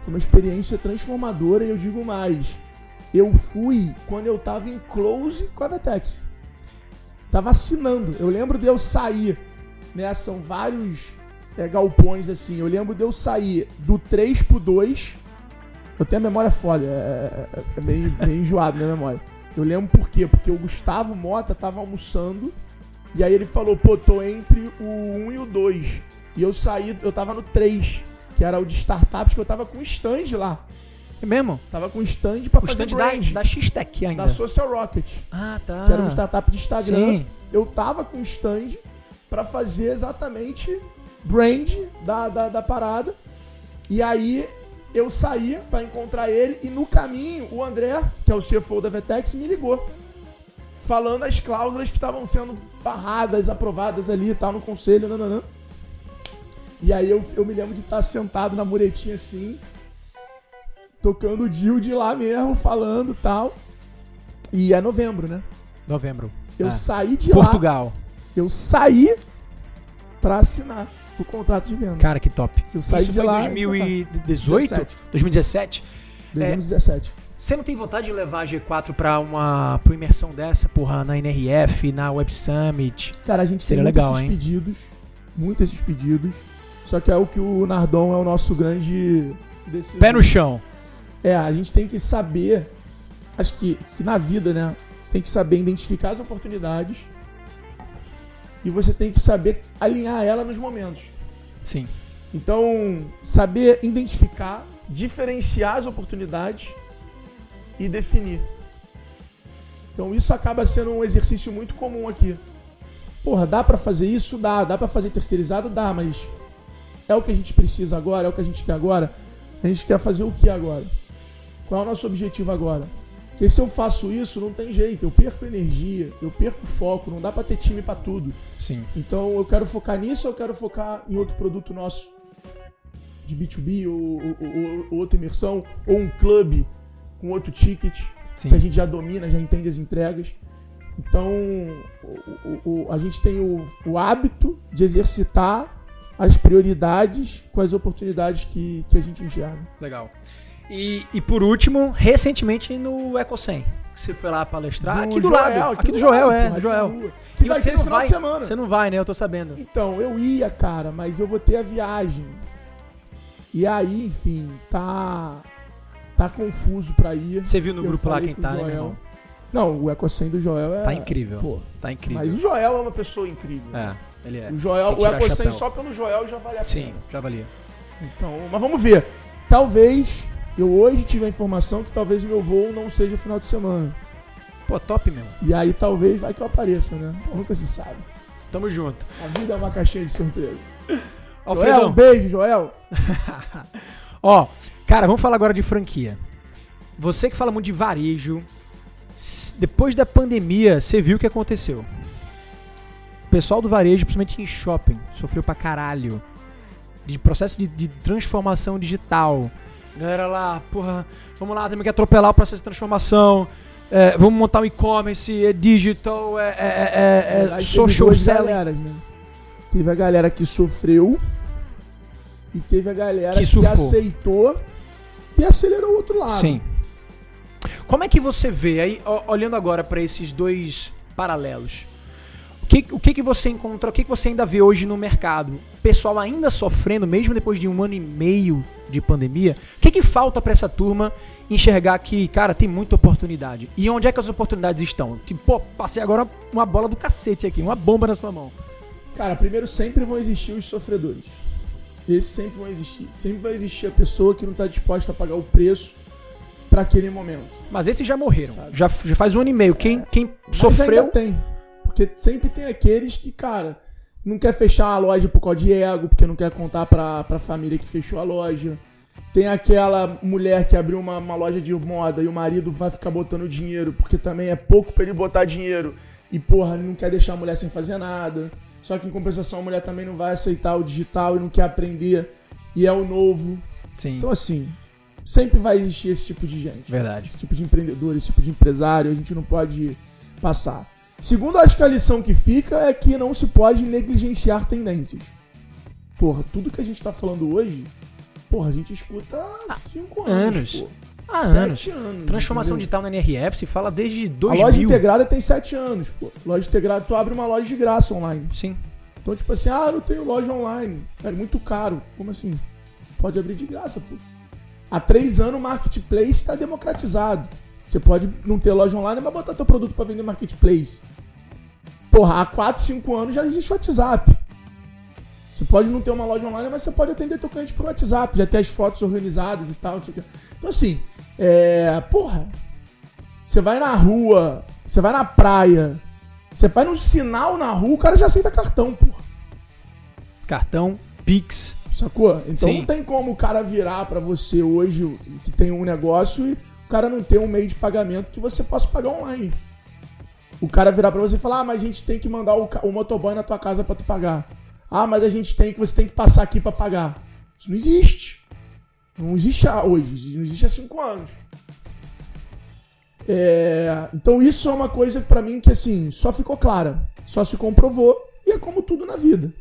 Speaker 2: foi uma experiência transformadora e eu digo mais. Eu fui quando eu tava em close com a Vetex. Tava assinando. Eu lembro de eu sair, né? São vários é, galpões assim. Eu lembro de eu sair do 3 pro 2. Eu tenho a memória foda, é, é, é bem, bem enjoado minha memória. Eu lembro por quê? Porque o Gustavo Mota tava almoçando e aí ele falou, pô, tô entre o 1 e o 2. E eu saí, eu tava no 3, que era o de startups, que eu tava com stand lá.
Speaker 1: É mesmo?
Speaker 2: Tava com stand pra
Speaker 1: O
Speaker 2: fazer
Speaker 1: stand da,
Speaker 2: brand,
Speaker 1: da X-Tech ainda.
Speaker 2: da Social Rocket,
Speaker 1: Ah, tá.
Speaker 2: que era uma startup de Instagram.
Speaker 1: Sim.
Speaker 2: Eu tava com stand pra fazer exatamente brand da, da, da parada. E aí eu saí pra encontrar ele e no caminho o André, que é o CFO da Vetex, me ligou. Falando as cláusulas que estavam sendo barradas, aprovadas ali e tal no conselho. Nananã. E aí eu, eu me lembro de estar sentado na muretinha assim, tocando o deal de lá mesmo, falando e tal. E é novembro, né?
Speaker 1: Novembro.
Speaker 2: Eu
Speaker 1: Ah.
Speaker 2: saí de lá.
Speaker 1: Portugal.
Speaker 2: Eu saí pra assinar o contrato de venda.
Speaker 1: Cara, que top.
Speaker 2: Eu saí
Speaker 1: Isso
Speaker 2: de
Speaker 1: foi
Speaker 2: lá.
Speaker 1: em 2018?
Speaker 2: 17.
Speaker 1: 2017?
Speaker 2: 2017.
Speaker 1: Você não tem vontade de levar a G4 pra uma, pra uma imersão dessa, porra, na NRF, na Web Summit?
Speaker 2: Cara, a gente
Speaker 1: Seria
Speaker 2: tem muitos
Speaker 1: legal,
Speaker 2: esses
Speaker 1: hein?
Speaker 2: pedidos. Muitos esses pedidos. Só que é o que o Nardon é o nosso grande decisor.
Speaker 1: Pé no chão.
Speaker 2: É, a gente tem que saber acho que, que na vida, né? Você tem que saber identificar as oportunidades e você tem que saber alinhar ela nos momentos.
Speaker 1: Sim.
Speaker 2: Então, saber identificar, diferenciar as oportunidades e definir. Então, isso acaba sendo um exercício muito comum aqui. Porra, dá pra fazer isso? Dá. Dá pra fazer terceirizado? Dá, mas é o que a gente precisa agora? É o que a gente quer agora? A gente quer fazer o que agora? Qual é o nosso objetivo agora? Porque se eu faço isso, não tem jeito. Eu perco energia, eu perco foco, não dá pra ter time pra tudo.
Speaker 1: Sim.
Speaker 2: Então eu quero focar nisso ou eu quero focar em outro produto nosso de B2B ou, ou- ou- ou outra imersão ou um clube com outro ticket
Speaker 1: Sim.
Speaker 2: que a gente já domina, já entende as entregas. Então o- o- a gente tem o, o hábito de exercitar as prioridades com as oportunidades que, que a gente enxerga.
Speaker 1: Legal. E, e por último, recentemente no EcoSem. Você foi lá palestrar aqui do lado. Aqui do Joel, é,
Speaker 2: porra,
Speaker 1: do Joel. E
Speaker 2: vai
Speaker 1: você não
Speaker 2: final
Speaker 1: vai,
Speaker 2: de semana.
Speaker 1: Você não vai, né? Eu tô sabendo.
Speaker 2: Então, eu ia, cara, mas eu vou ter a viagem. E aí, enfim, tá. Tá confuso pra ir.
Speaker 1: Você viu no
Speaker 2: Eu
Speaker 1: grupo lá quem tá,
Speaker 2: o
Speaker 1: né, meu
Speaker 2: Joel. Não, o EcoSem do Joel é.
Speaker 1: Tá incrível.
Speaker 2: Pô,
Speaker 1: Tá incrível.
Speaker 2: mas o Joel é uma pessoa incrível.
Speaker 1: É, ele é.
Speaker 2: O Joel, o EcoSem só pelo Joel já vale a
Speaker 1: Sim,
Speaker 2: pena.
Speaker 1: já valia.
Speaker 2: Então, mas vamos ver. Talvez eu hoje tive a informação que talvez o meu voo não seja final de semana.
Speaker 1: Pô, top mesmo.
Speaker 2: E aí talvez vai que eu apareça, né? Nunca se sabe.
Speaker 1: Tamo junto.
Speaker 2: A vida é uma caixinha de surpresa. Joel, um beijo, Joel.
Speaker 1: Ó, cara, vamos falar agora de franquia. Você que fala muito de varejo, depois da pandemia, você viu o que aconteceu. O pessoal do varejo, principalmente em shopping, sofreu pra caralho. De processo de, de transformação digital. Galera lá, porra, vamos lá, temos que atropelar o processo de transformação. É, vamos montar um e-commerce, é digital, é, é- é- é social selling.
Speaker 2: galeras, né? Teve a galera que sofreu e teve a galera
Speaker 1: Que
Speaker 2: que, aceitou e acelerou o outro lado.
Speaker 1: Sim. Como é que você vê, aí, olhando agora pra esses dois paralelos, que, o que, que você encontra, o que, que você ainda vê hoje no mercado? Pessoal ainda sofrendo, mesmo depois de um ano e meio de pandemia, o que, que falta pra essa turma enxergar que, cara, tem muita oportunidade? E onde é que as oportunidades estão? Tipo, pô, passei agora uma bola do cacete aqui, uma bomba na sua mão.
Speaker 2: Cara, primeiro sempre vão existir os sofredores. Esses sempre vão existir. Sempre vai existir a pessoa que não tá disposta a pagar o preço pra aquele momento.
Speaker 1: Mas esses já morreram,
Speaker 2: Sabe.
Speaker 1: já, já faz um ano e meio. Quem, quem
Speaker 2: Mas
Speaker 1: sofreu...
Speaker 2: ainda tem. Porque sempre tem aqueles que, cara, não quer fechar a loja por causa de ego, porque não quer contar pra, pra família que fechou a loja. Tem aquela mulher que abriu uma, uma loja de moda e o marido vai ficar botando dinheiro, porque também é pouco pra ele botar dinheiro. E, porra, não quer deixar a mulher sem fazer nada. Só que em compensação a mulher também não vai aceitar o digital e não quer aprender. E é o novo.
Speaker 1: Sim,
Speaker 2: Então, assim, sempre vai existir esse tipo de gente
Speaker 1: verdade.
Speaker 2: esse tipo de empreendedor, esse tipo de empresário, a gente não pode passar. Segundo, acho que a lição que fica é que não se pode negligenciar tendências. Porra, tudo que a gente tá falando hoje, porra, a gente escuta há cinco anos.
Speaker 1: anos. Há
Speaker 2: Sete
Speaker 1: anos.
Speaker 2: anos.
Speaker 1: Transformação
Speaker 2: entendeu?
Speaker 1: digital na NRF se fala desde
Speaker 2: A
Speaker 1: 2000.
Speaker 2: loja integrada tem sete anos, pô. Loja integrada, tu abre uma loja de graça online.
Speaker 1: Sim.
Speaker 2: Então, tipo assim, ah, eu não tenho loja online. É muito caro. Como assim? Pode abrir de graça, pô. Há três anos o marketplace está democratizado. Você pode não ter loja online, mas botar teu produto para vender no marketplace. Porra, há 4, 5 anos já existe o WhatsApp. Você pode não ter uma loja online, mas você pode atender teu cliente por WhatsApp, já ter as fotos organizadas e tal, não sei o quê. Então assim, é. Porra. Você vai na rua, você vai na praia, você vai num sinal na rua, o cara já aceita cartão, porra.
Speaker 1: Cartão, Pix.
Speaker 2: Sacou? Então
Speaker 1: Sim.
Speaker 2: não tem como o cara virar pra você hoje que tem um negócio e o cara não ter um meio de pagamento que você possa pagar online. O cara virar pra você e falar: "Ah, mas a gente tem que mandar o, o motoboy na tua casa pra tu pagar". "Ah, mas a gente tem que você tem que passar aqui pra pagar". Isso não existe. Não existe hoje, não existe há cinco anos. É, então isso é uma coisa pra mim que assim, só ficou clara, só se comprovou e é como tudo na vida.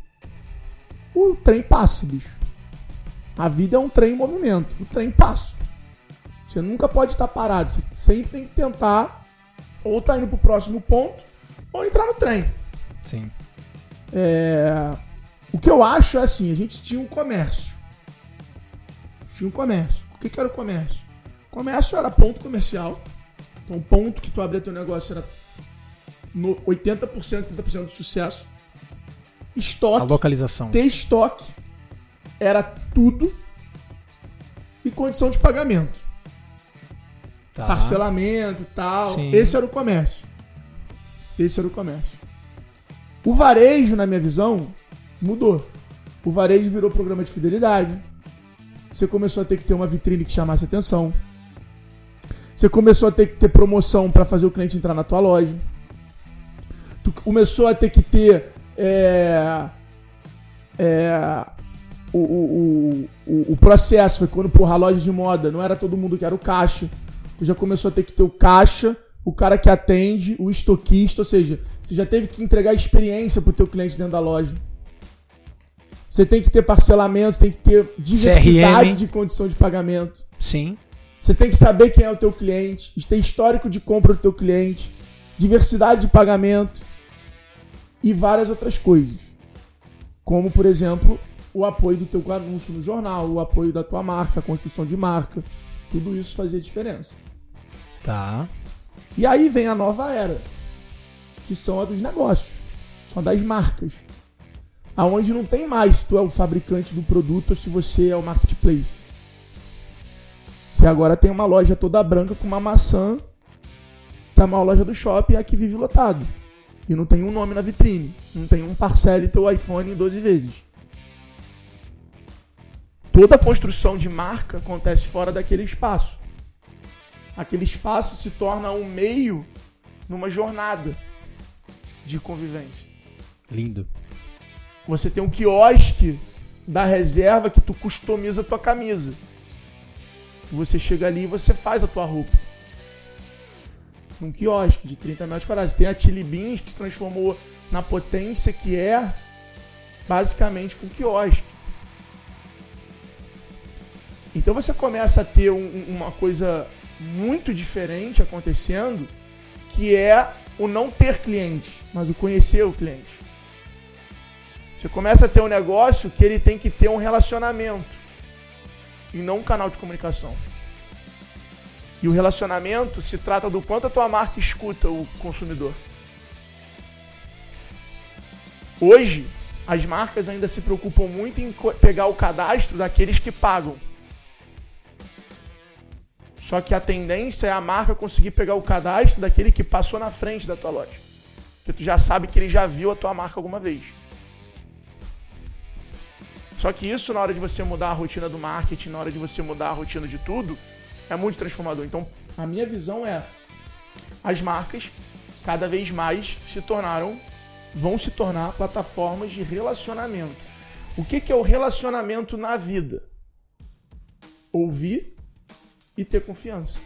Speaker 2: O trem passa, bicho. A vida é um trem em movimento. O trem passa. Você nunca pode estar parado. Você sempre tem que tentar ou tá indo pro próximo ponto ou entrar no trem.
Speaker 1: Sim.
Speaker 2: É, O que eu acho é assim, a gente tinha um comércio. Tinha um comércio. O que, que era o comércio? O comércio era ponto comercial. Então, o ponto que tu abria teu negócio era no 80%, 70% do sucesso.
Speaker 1: A
Speaker 2: Estoque,
Speaker 1: localização.
Speaker 2: ter estoque era tudo. E condição de pagamento.
Speaker 1: Tá.
Speaker 2: Parcelamento e tal.
Speaker 1: Sim.
Speaker 2: Esse era o comércio. Esse era o comércio. O varejo, na minha visão, mudou. O varejo virou programa de fidelidade. Você começou a ter que ter uma vitrine que chamasse atenção. Você começou a ter que ter promoção para fazer o cliente entrar na tua loja. Tu começou a ter que ter é, é, o, o, o, o processo foi quando, porra, a loja de moda não era todo mundo que era o caixa. Tu já começou a ter que ter o caixa, o cara que atende, o estoquista, ou seja, você já teve que entregar experiência pro teu cliente dentro da loja. Você tem que ter parcelamento, tem que ter diversidade
Speaker 1: CRM.
Speaker 2: de condição de pagamento.
Speaker 1: Sim.
Speaker 2: Você tem que saber quem é o teu cliente, ter histórico de compra do teu cliente, diversidade de pagamento e várias outras coisas. Como, por exemplo, o apoio do teu anúncio no jornal, o apoio da tua marca, a construção de marca. Tudo isso fazia diferença.
Speaker 1: Tá.
Speaker 2: E aí vem a nova era, que são a dos negócios, são das marcas. Aonde não tem mais se tu é o fabricante do produto ou se você é o marketplace. Você agora tem uma loja toda branca com uma maçã, que é a maior loja do shopping, é a que vive lotado. E não tem um nome na vitrine. Não tem um parcele teu iPhone em 12 vezes. Toda construção de marca acontece fora daquele espaço. Aquele espaço se torna um meio numa jornada de convivência.
Speaker 1: Lindo.
Speaker 2: Você tem um quiosque da reserva que tu customiza a tua camisa. Você chega ali e você faz a tua roupa. Num quiosque de 30 metros quadrados. Tem a Chili Beans que se transformou na potência que é basicamente com quiosque. Então você começa a ter um- uma coisa muito diferente acontecendo, que é o não ter cliente, mas o conhecer o cliente. Você começa a ter um negócio que ele tem que ter um relacionamento e não um canal de comunicação. E o relacionamento se trata do quanto a tua marca escuta o consumidor. Hoje, as marcas ainda se preocupam muito em pegar o cadastro daqueles que pagam. Só que a tendência é a marca conseguir pegar o cadastro daquele que passou na frente da tua loja. Porque tu já sabe que ele já viu a tua marca alguma vez. Só que isso, na hora de você mudar a rotina do marketing, na hora de você mudar a rotina de tudo, é muito transformador. Então, a minha visão é: as marcas cada vez mais se tornaram, vão se tornar plataformas de relacionamento. O que, que é o relacionamento na vida? Ouvir e ter confiança.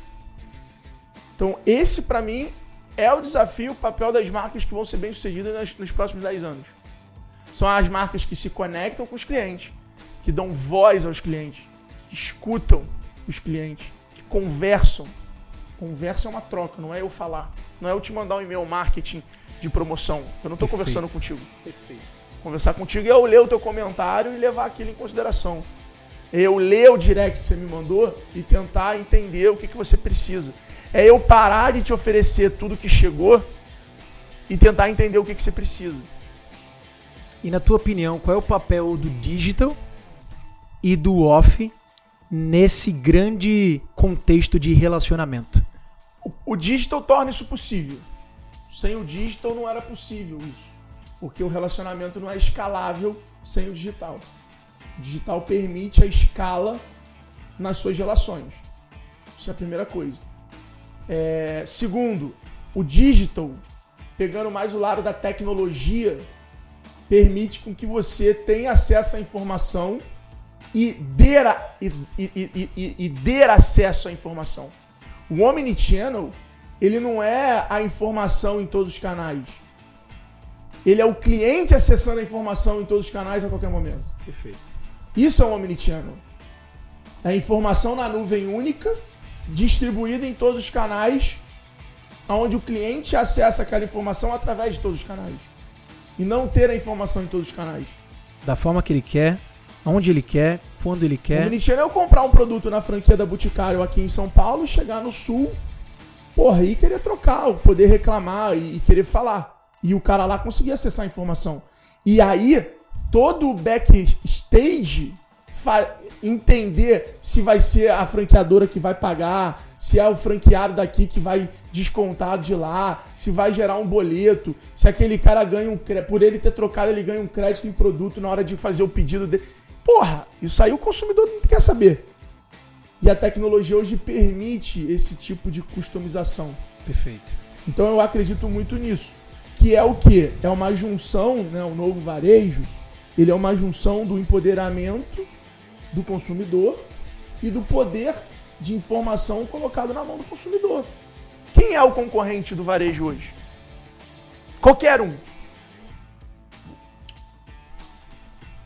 Speaker 2: Então, esse para mim é o desafio, o papel das marcas que vão ser bem sucedidas nas- nos próximos 10 anos. São as marcas que se conectam com os clientes, que dão voz aos clientes, que escutam os clientes, que conversam. Conversa é uma troca, não é eu falar. Não é eu te mandar um e-mail marketing de promoção. Eu não estou conversando contigo.
Speaker 1: Perfeito.
Speaker 2: Conversar contigo é eu ler o teu comentário e levar aquilo em consideração. Eu ler o direct que você me mandou e tentar entender o que, que você precisa. É eu parar de te oferecer tudo que chegou e tentar entender o que, que você precisa.
Speaker 1: E na tua opinião, qual é o papel do digital e do off nesse grande contexto de relacionamento?
Speaker 2: O, o digital torna isso possível. Sem o digital não era possível isso. Porque o relacionamento não é escalável sem o digital. Digital permite a escala nas suas relações. Isso é a primeira coisa. É, segundo, o digital, pegando mais o lado da tecnologia, permite com que você tenha acesso à informação e dê, a- e, e, e, e dê acesso à informação. O Omnichannel, ele não é a informação em todos os canais. Ele é o cliente acessando a informação em todos os canais a qualquer momento.
Speaker 1: Perfeito.
Speaker 2: Isso é um Omnichannel. É informação na nuvem única, distribuída em todos os canais, onde o cliente acessa aquela informação através de todos os canais. E não ter a informação em todos os canais.
Speaker 1: Da forma que ele quer, onde ele quer, quando ele
Speaker 2: O
Speaker 1: quer.
Speaker 2: Omnichannel é eu comprar um produto na franquia da Boticário aqui em São Paulo chegar no sul porra, e querer trocar, poder reclamar e, querer falar. E o cara lá conseguia acessar a informação. E aí, todo o backstage entender se vai ser a franqueadora que vai pagar, se é o franqueado daqui que vai descontar de lá, se vai gerar um boleto, se aquele cara ganha um por ele ter trocado, ele ganha um crédito em produto na hora de fazer o pedido dele. Porra, isso aí o consumidor não quer saber. E a tecnologia hoje permite esse tipo de customização.
Speaker 1: Perfeito.
Speaker 2: Então eu acredito muito nisso. Que é o que? É uma junção, né? O novo varejo, ele é uma junção do empoderamento do consumidor e do poder de informação colocado na mão do consumidor. Quem é o concorrente do varejo hoje? Qualquer um.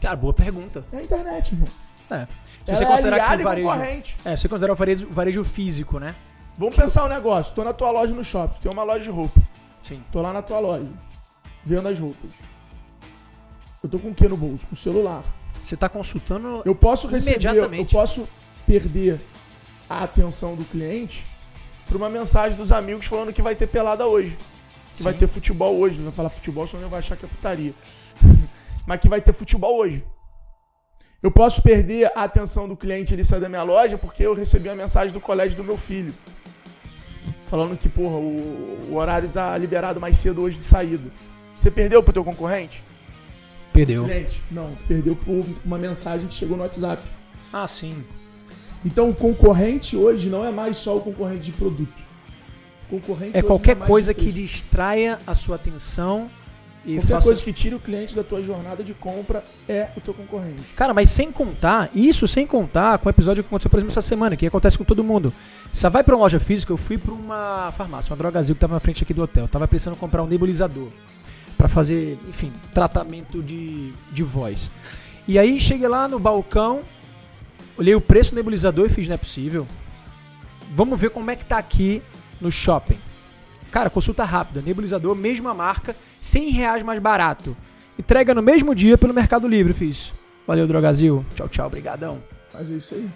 Speaker 1: Cara, boa pergunta.
Speaker 2: É a internet, irmão.
Speaker 1: É.
Speaker 2: Se você é considerar que o varejo, concorrente.
Speaker 1: É, se você considerar o varejo, varejo físico, né?
Speaker 2: Vamos que pensar um negócio. Tô na tua loja no shopping, tem uma loja de roupa.
Speaker 1: Sim.
Speaker 2: Tô lá na tua loja, vendo as roupas. Eu tô com o que no bolso? Com o celular.
Speaker 1: Você tá consultando
Speaker 2: Eu posso receber, eu posso perder a atenção do cliente por uma mensagem dos amigos falando que vai ter pelada hoje. Que Sim. vai ter futebol hoje. Vai falar futebol, senão vai achar que é putaria. Mas que vai ter futebol hoje. Eu posso perder a atenção do cliente ele sair da minha loja porque eu recebi uma mensagem do colégio do meu filho. Falando que, porra, o, o horário tá liberado mais cedo hoje de saída. Você perdeu pro teu concorrente?
Speaker 1: Perdeu.
Speaker 2: Cliente? Não, tu perdeu por uma mensagem que chegou no WhatsApp.
Speaker 1: Ah, sim.
Speaker 2: Então o concorrente hoje não é mais só o concorrente de produto.
Speaker 1: O concorrente é qualquer é coisa que distraia a sua atenção
Speaker 2: e Qualquer faça... coisa que tire o cliente da tua jornada de compra é o teu concorrente.
Speaker 1: Cara, mas sem contar, isso sem contar com o episódio que aconteceu, por exemplo, essa semana, que acontece com todo mundo. Você vai pra uma loja física, eu fui pra uma farmácia, uma drogazil que tava na frente aqui do hotel. Eu tava precisando comprar um nebulizador para fazer, enfim, tratamento de, de voz. E aí cheguei lá no balcão, olhei o preço do nebulizador e fiz, não é possível. Vamos ver como é que tá aqui no shopping. Cara, consulta rápida, nebulizador, mesma marca, 100 reais mais barato. Entrega no mesmo dia pelo Mercado Livre, fiz. Valeu, Drogazil. Tchau, tchau, brigadão.
Speaker 2: Mas é isso aí.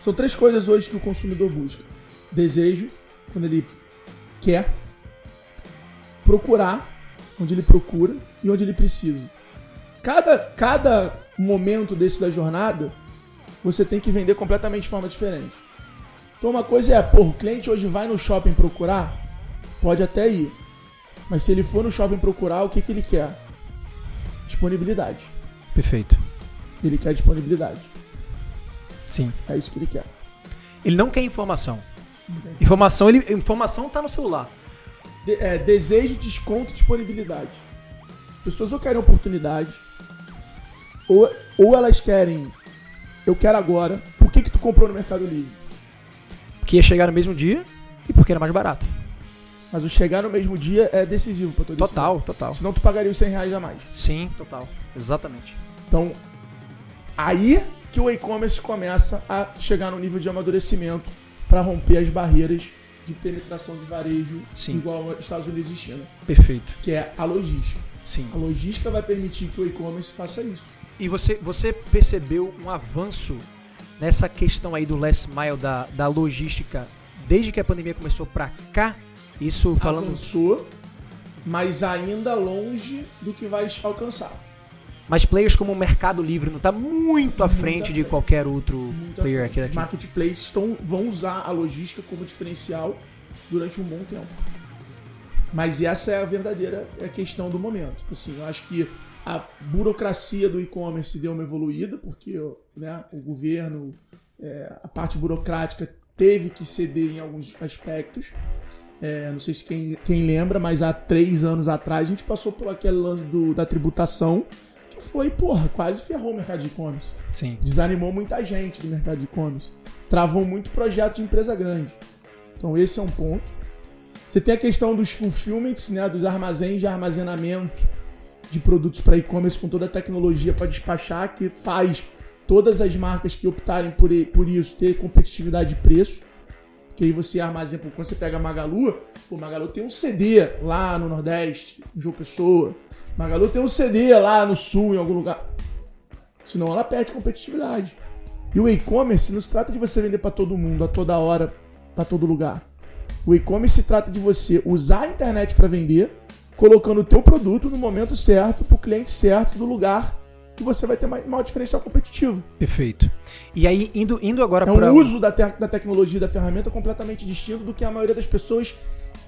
Speaker 2: São três coisas hoje que o consumidor busca. Desejo, quando ele quer. Procurar, onde ele procura e onde ele precisa. Cada, cada momento desse da jornada, você tem que vender completamente de forma diferente. Então uma coisa é, pô, o cliente hoje vai no shopping procurar, Pode até ir. Mas se ele for no shopping procurar, o que, que ele quer? Disponibilidade.
Speaker 1: Perfeito.
Speaker 2: Ele quer disponibilidade.
Speaker 1: Sim.
Speaker 2: É isso que ele quer.
Speaker 1: Ele não quer informação. Não quer informação, ele, informação tá no celular.
Speaker 2: De, é, desejo, desconto, disponibilidade. As pessoas ou querem oportunidade, ou, ou elas querem, eu quero agora. Por que, que tu comprou no Mercado Livre?
Speaker 1: Porque ia chegar no mesmo dia e porque era mais barato.
Speaker 2: Mas o chegar no mesmo dia é decisivo pra tua
Speaker 1: decisão. Total, total.
Speaker 2: Senão tu pagaria os 100 reais a mais.
Speaker 1: Sim, total. Exatamente.
Speaker 2: Então, aí que o e-commerce começa a chegar no nível de amadurecimento para romper as barreiras de penetração de varejo
Speaker 1: Sim.
Speaker 2: igual aos Estados Unidos e China.
Speaker 1: Perfeito.
Speaker 2: Que é a logística.
Speaker 1: Sim.
Speaker 2: A logística vai permitir que o e-commerce faça isso.
Speaker 1: E você, você percebeu um avanço nessa questão aí do last mile da, da logística desde que a pandemia começou para cá? Isso falando.
Speaker 2: Avançou, mas ainda longe do que vai alcançar.
Speaker 1: Mas players como o Mercado Livre não está muito à frente, de qualquer outro player aqui. Os
Speaker 2: marketplaces estão, vão usar a logística como diferencial durante um bom tempo. Mas essa é a verdadeira é questão do momento. Assim, eu acho que a burocracia do e-commerce deu uma evoluída, porque né, o governo, é, a parte burocrática teve que ceder em alguns aspectos. É, não sei se quem, quem lembra, mas há três anos atrás a gente passou por aquele lance do, da tributação foi, porra, quase ferrou o mercado de e-commerce.
Speaker 1: Sim.
Speaker 2: Desanimou muita gente do mercado de e-commerce. Travou muito projeto de empresa grande. Então esse é um ponto. Você tem a questão dos fulfillments, né, dos armazéns de armazenamento de produtos para e-commerce com toda a tecnologia para despachar, que faz todas as marcas que optarem por, por isso ter competitividade de preço. Que aí você armazena, quando você pega a Magalu, o Magalu tem um CD lá no Nordeste, em João Pessoa. Magalu tem um CD lá no Sul, em algum lugar. Senão ela perde competitividade. E o e-commerce não se trata de você vender para todo mundo, a toda hora, para todo lugar. O e-commerce trata de você usar a internet para vender, colocando o teu produto no momento certo, para o cliente certo, do lugar que você vai ter maior diferencial competitivo.
Speaker 1: Perfeito. E aí, indo, indo agora
Speaker 2: para... É um uso da, te da tecnologia da ferramenta completamente distinto do que a maioria das pessoas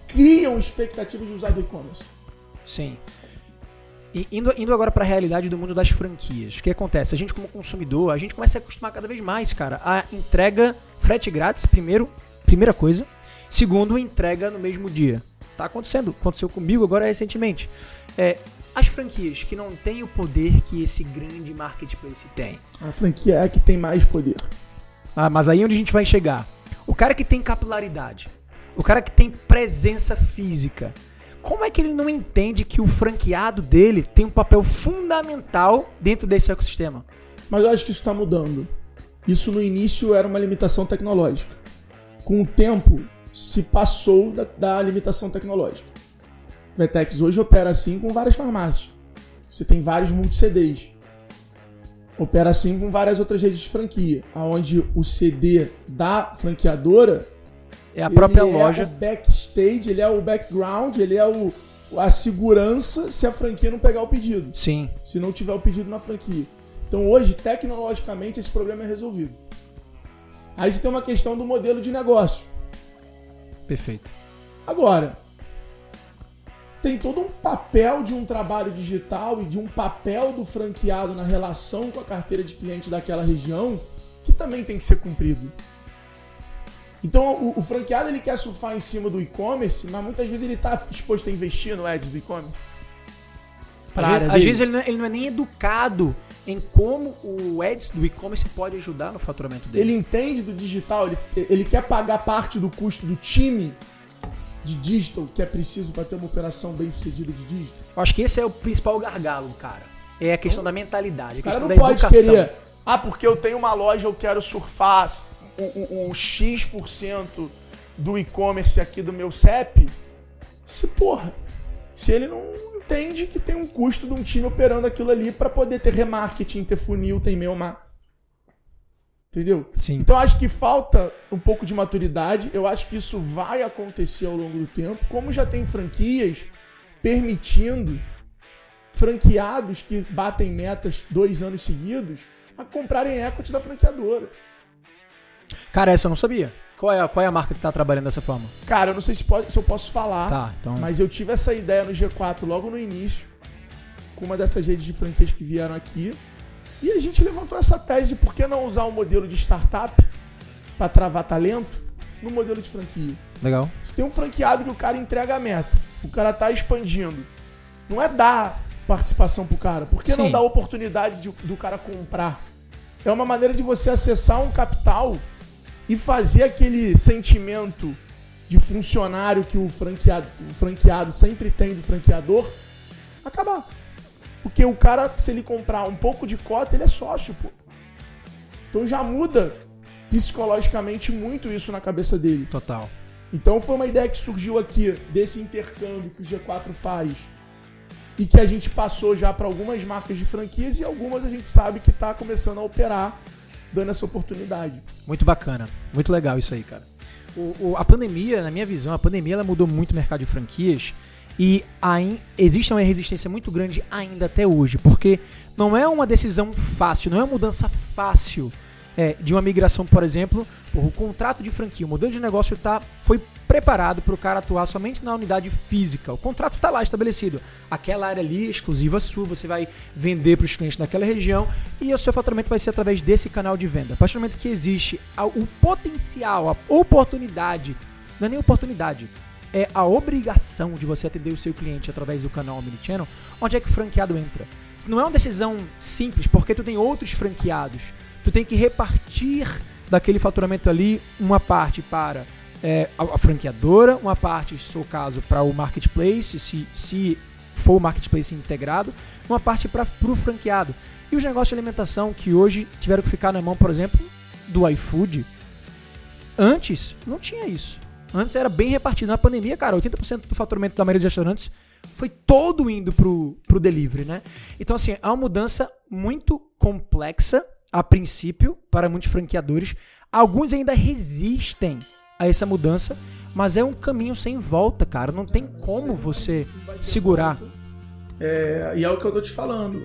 Speaker 2: criam expectativas de usar do e-commerce.
Speaker 1: Sim. E indo, indo agora para a realidade do mundo das franquias, o que acontece? A gente, como consumidor, a gente começa a acostumar cada vez mais, cara, a entrega frete grátis, primeiro, primeira coisa. Segundo, entrega no mesmo dia. Tá acontecendo, aconteceu comigo agora recentemente. É, as franquias que não têm o poder que esse grande marketplace tem.
Speaker 2: A franquia é a que tem mais poder.
Speaker 1: Ah, mas aí é onde a gente vai chegar. O cara que tem capilaridade, o cara que tem presença física, como é que ele não entende que o franqueado dele tem um papel fundamental dentro desse ecossistema?
Speaker 2: Mas eu acho que isso está mudando. Isso no início era uma limitação tecnológica. Com o tempo, se passou da, da limitação tecnológica. Vetex hoje opera assim com várias farmácias. Você tem vários multi-CDs. Opera assim com várias outras redes de franquia, aonde o CD da franqueadora
Speaker 1: é a própria ele loja. É
Speaker 2: o backstage, ele é o background, ele é o, a segurança se a franquia não pegar o pedido.
Speaker 1: Sim.
Speaker 2: Se não tiver o pedido na franquia. Então hoje, tecnologicamente, esse problema é resolvido. Aí você tem uma questão do modelo de negócio.
Speaker 1: Perfeito.
Speaker 2: Agora, tem todo um papel de um trabalho digital e de um papel do franqueado na relação com a carteira de clientes daquela região que também tem que ser cumprido. Então o, o, franqueado ele quer surfar em cima do e-commerce, mas muitas vezes ele está disposto a investir no ads do e-commerce.
Speaker 1: Às, vezes, às vezes ele, não é, ele não é nem educado em como o ads do e-commerce pode ajudar no faturamento dele.
Speaker 2: Ele entende do digital, ele, ele quer pagar parte do custo do time de digital que é preciso para ter uma operação bem sucedida de digital.
Speaker 1: Eu acho que esse é o principal gargalo, cara. É a questão então, da mentalidade, a questão
Speaker 2: cara
Speaker 1: não
Speaker 2: da pode educação. querer, ah, porque eu tenho uma loja, eu quero surfar o, o, o X% do e-commerce aqui do meu CEP, se porra, se ele não entende que tem um custo de um time operando aquilo ali para poder ter remarketing, ter funil, ter e-mail Entendeu?
Speaker 1: Sim.
Speaker 2: Então acho que falta um pouco de maturidade. Eu acho que isso vai acontecer ao longo do tempo, como já tem franquias permitindo franqueados que batem metas dois anos seguidos a comprarem equity da franqueadora.
Speaker 1: Cara, essa eu não sabia. Qual é, a, qual é a marca que tá trabalhando dessa forma?
Speaker 2: Cara, eu não sei se, pode, se eu posso falar.
Speaker 1: Tá, então...
Speaker 2: Mas eu tive essa ideia no G4 logo no início, com uma dessas redes de franquias que vieram aqui. E a gente levantou essa tese de por que não usar um modelo de startup para travar talento no modelo de franquia.
Speaker 1: Legal.
Speaker 2: Você tem um franqueado que o cara entrega a meta. O cara tá expandindo. Não é dar participação pro cara. Por que Sim. não dar oportunidade de, do cara comprar? É uma maneira de você acessar um capital e fazer aquele sentimento de funcionário que o franqueado, o franqueado sempre tem do franqueador acabar. Porque o cara, se ele comprar um pouco de cota, ele é sócio, pô. Então já muda psicologicamente muito isso na cabeça dele.
Speaker 1: Total.
Speaker 2: Então foi uma ideia que surgiu aqui desse intercâmbio que o G4 faz e que a gente passou já para algumas marcas de franquias e algumas a gente sabe que está começando a operar dando essa oportunidade.
Speaker 1: Muito bacana, muito legal isso aí, cara. O, o, a pandemia, na minha visão, a pandemia ela mudou muito o mercado de franquias e aí, existe uma resistência muito grande ainda até hoje, porque não é uma decisão fácil, não é uma mudança fácil é, de uma migração, por exemplo, o contrato de franquia, o modelo de negócio tá, foi preparado para o cara atuar somente na unidade física. O contrato está lá estabelecido. Aquela área ali exclusiva sua, você vai vender para os clientes daquela região e o seu faturamento vai ser através desse canal de venda. A partir do momento que existe o potencial, a oportunidade, não é nem oportunidade, é a obrigação de você atender o seu cliente através do canal Omnichannel, onde é que o franqueado entra? Isso não é uma decisão simples, porque tu tem outros franqueados. Tu tem que repartir daquele faturamento ali uma parte para é, a, a, franqueadora, uma parte, se for o caso, para o marketplace, se, se for o marketplace integrado, uma parte para o franqueado. E os negócios de alimentação que hoje tiveram que ficar na mão, por exemplo, do iFood, antes não tinha isso. Antes era bem repartido. Na pandemia, cara, 80% do faturamento da maioria dos restaurantes foi todo indo pro, pro delivery, né? Então, assim, é uma mudança muito complexa a princípio para muitos franqueadores. Alguns ainda resistem a essa mudança, mas é um caminho sem volta, cara. Não tem como você segurar.
Speaker 2: É, e é o que eu tô te falando.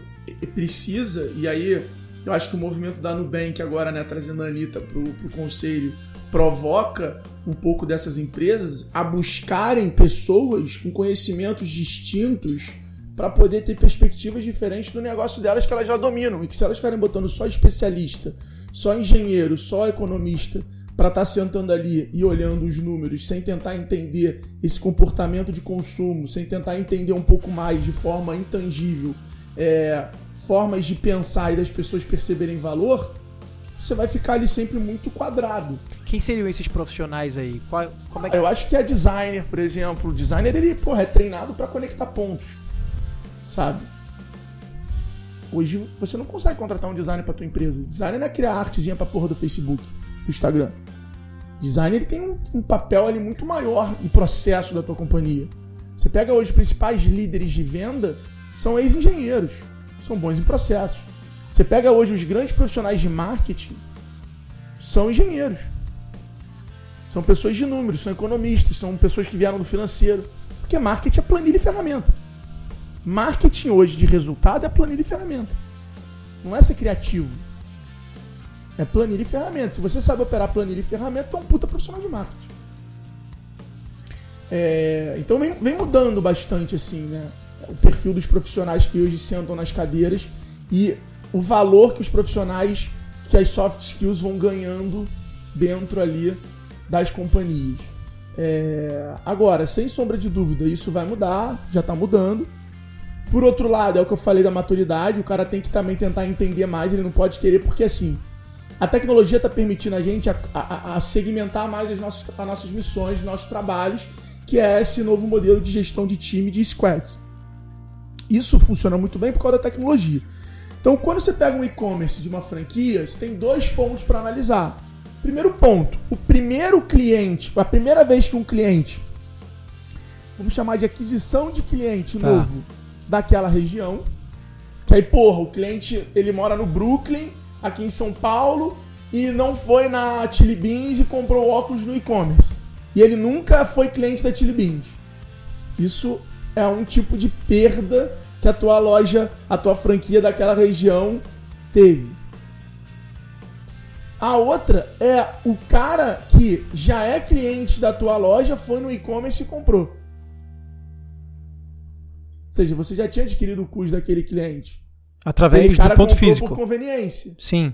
Speaker 2: Precisa, e aí eu acho que o movimento da Nubank agora, né, trazendo a Anitta pro, pro conselho, provoca um pouco dessas empresas a buscarem pessoas com conhecimentos distintos para poder ter perspectivas diferentes do negócio delas que elas já dominam. E que se elas ficarem botando só especialista, só engenheiro, só economista para estar sentando ali e olhando os números sem tentar entender esse comportamento de consumo, sem tentar entender um pouco mais de forma intangível é, formas de pensar e das pessoas perceberem valor, você vai ficar ali sempre muito quadrado.
Speaker 1: Quem seriam esses profissionais aí? Qual- como é que
Speaker 2: Eu acho que é designer, por exemplo. O designer, ele, porra, é treinado para conectar pontos. Sabe? Hoje você não consegue contratar um designer para tua empresa. Designer não é criar artezinha pra porra do Facebook, do Instagram. Designer ele tem um, um papel ali muito maior no processo da tua companhia. Você pega hoje os principais líderes de venda, são ex-engenheiros, são bons em processos. Você pega hoje os grandes profissionais de marketing, são engenheiros. São pessoas de números, são economistas, são pessoas que vieram do financeiro. Porque marketing é planilha e ferramenta. Marketing hoje de resultado é planilha e ferramenta. Não é ser criativo. É planilha e ferramenta. Se você sabe operar planilha e ferramenta, tu é um puta profissional de marketing. É, então vem, vem mudando bastante assim, né? O perfil dos profissionais que hoje sentam nas cadeiras e o valor que os profissionais, que as soft skills vão ganhando dentro ali das companhias. É, agora, sem sombra de dúvida, isso vai mudar, já está mudando. Por outro lado, é o que eu falei da maturidade, o cara tem que também tentar entender mais, ele não pode querer, porque assim, a tecnologia está permitindo a gente a, a- a segmentar mais as nossas, as nossas missões, os nossos trabalhos, que é esse novo modelo de gestão de time de squads. Isso funciona muito bem por causa da tecnologia. Então, quando você pega um e-commerce de uma franquia, você tem dois pontos para analisar. Primeiro ponto, o primeiro cliente, a primeira vez que um cliente, vamos chamar de aquisição de cliente
Speaker 1: Tá.
Speaker 2: novo daquela região, que aí, porra, o cliente, ele mora no Brooklyn, aqui em São Paulo, e não foi na Chili Beans e comprou óculos no e-commerce. E ele nunca foi cliente da Chili Beans. Isso é um tipo de perda que a tua loja, a tua franquia daquela região teve. A outra é o cara que já é cliente da tua loja, foi no e-commerce e comprou. Ou seja, você já tinha adquirido o custo daquele cliente.
Speaker 1: Através do ponto físico.
Speaker 2: por conveniência.
Speaker 1: Sim.